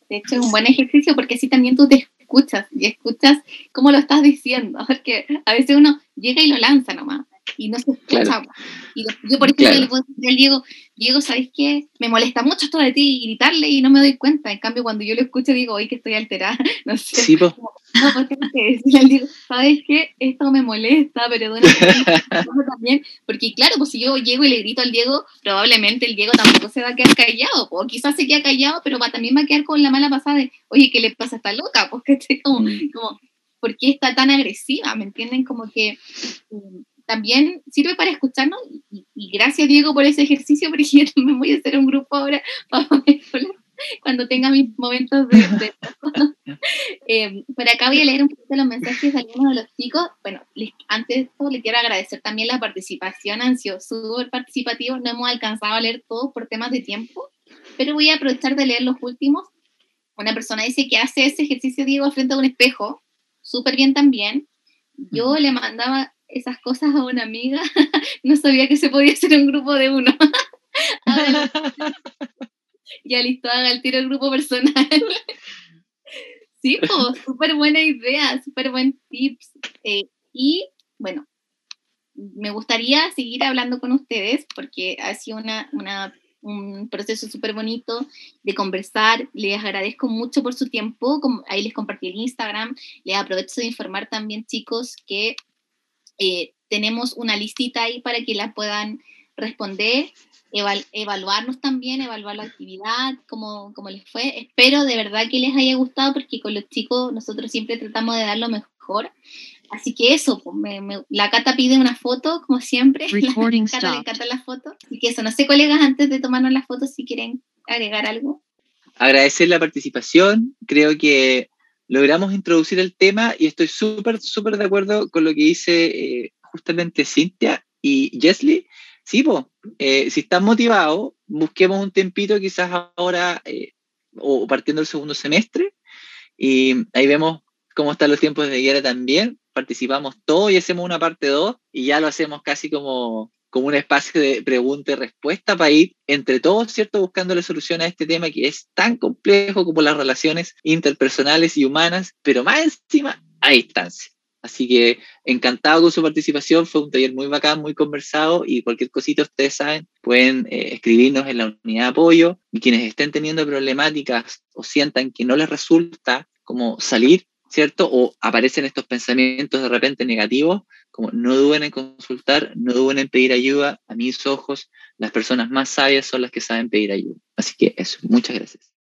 Speaker 2: De hecho, es un buen ejercicio porque así también tú te escuchas y escuchas cómo lo estás diciendo. Porque a veces uno llega y lo lanza nomás y no se escucha. Y yo, por ejemplo, le puedo decir al Diego, Diego, ¿sabes qué? Me molesta mucho esto de ti y gritarle y no me doy cuenta. En cambio, cuando yo lo escucho, digo, hoy que estoy alterada. No sé. Sí, pues. No, porque decirle al Diego, ¿sabes qué? Esto me molesta, pero de una también. Porque claro, pues si yo llego y le grito al Diego, probablemente el Diego tampoco se va a quedar callado. O quizás se queda callado, pero va, también va a quedar con la mala pasada de, oye, ¿qué le pasa a esta loca? Porque como, mm. como, ¿por qué está tan agresiva? ¿Me entienden? Como que mm, también sirve para escucharnos y, gracias Diego por ese ejercicio porque yo también voy a hacer un grupo ahora para cuando tenga mis momentos de... de eh, por acá voy a leer un poquito los mensajes de algunos de los chicos. Bueno, antes de esto les quiero agradecer también la participación, han sido súper participativos, no hemos alcanzado a leer todos por temas de tiempo, pero voy a aprovechar de leer los últimos. Una persona dice que hace ese ejercicio, Diego, frente a un espejo, súper bien también. Yo le mandaba esas cosas a una amiga, no sabía que se podía hacer un grupo de uno. ya listo, haga el tiro el grupo personal. sí, pues, súper buena idea, súper buen tips. Eh, y bueno, me gustaría seguir hablando con ustedes porque ha sido una, una un proceso súper bonito de conversar. Les agradezco mucho por su tiempo. Ahí les compartí el Instagram. Les aprovecho de informar también, chicos, que eh, tenemos una listita ahí para que la puedan responder, evaluarnos también, evaluar la actividad, cómo, cómo, les fue. Espero de verdad que les haya gustado porque con los chicos nosotros siempre tratamos de dar lo mejor. Así que eso, pues, la Cata pide una foto, como siempre. la Cata le encanta la foto. Así que eso, no sé, colegas, antes de tomarnos la foto, si quieren agregar algo.
Speaker 3: Agradecer la participación. Creo que logramos introducir el tema y estoy súper, súper de acuerdo con lo que dice eh, justamente Cintia y Jesly. Sí, eh, si están motivados, busquemos un tempito quizás ahora eh, o partiendo del segundo semestre y ahí vemos cómo están los tiempos de guerra también. Participamos todos y hacemos una parte 2 y ya lo hacemos casi como como un espacio de pregunta y respuesta para ir entre todos, ¿cierto?, buscándole solución a este tema que es tan complejo como las relaciones interpersonales y humanas, pero más encima a distancia. Así que encantado con su participación, fue un taller muy bacán, muy conversado y cualquier cosita ustedes saben, pueden eh, escribirnos en la unidad de apoyo y quienes estén teniendo problemáticas o sientan que no les resulta como salir, ¿cierto? O aparecen estos pensamientos de repente negativos, como no duden en consultar, no duden en pedir ayuda. A mis ojos, las personas más sabias son las que saben pedir ayuda. Así que eso, muchas gracias.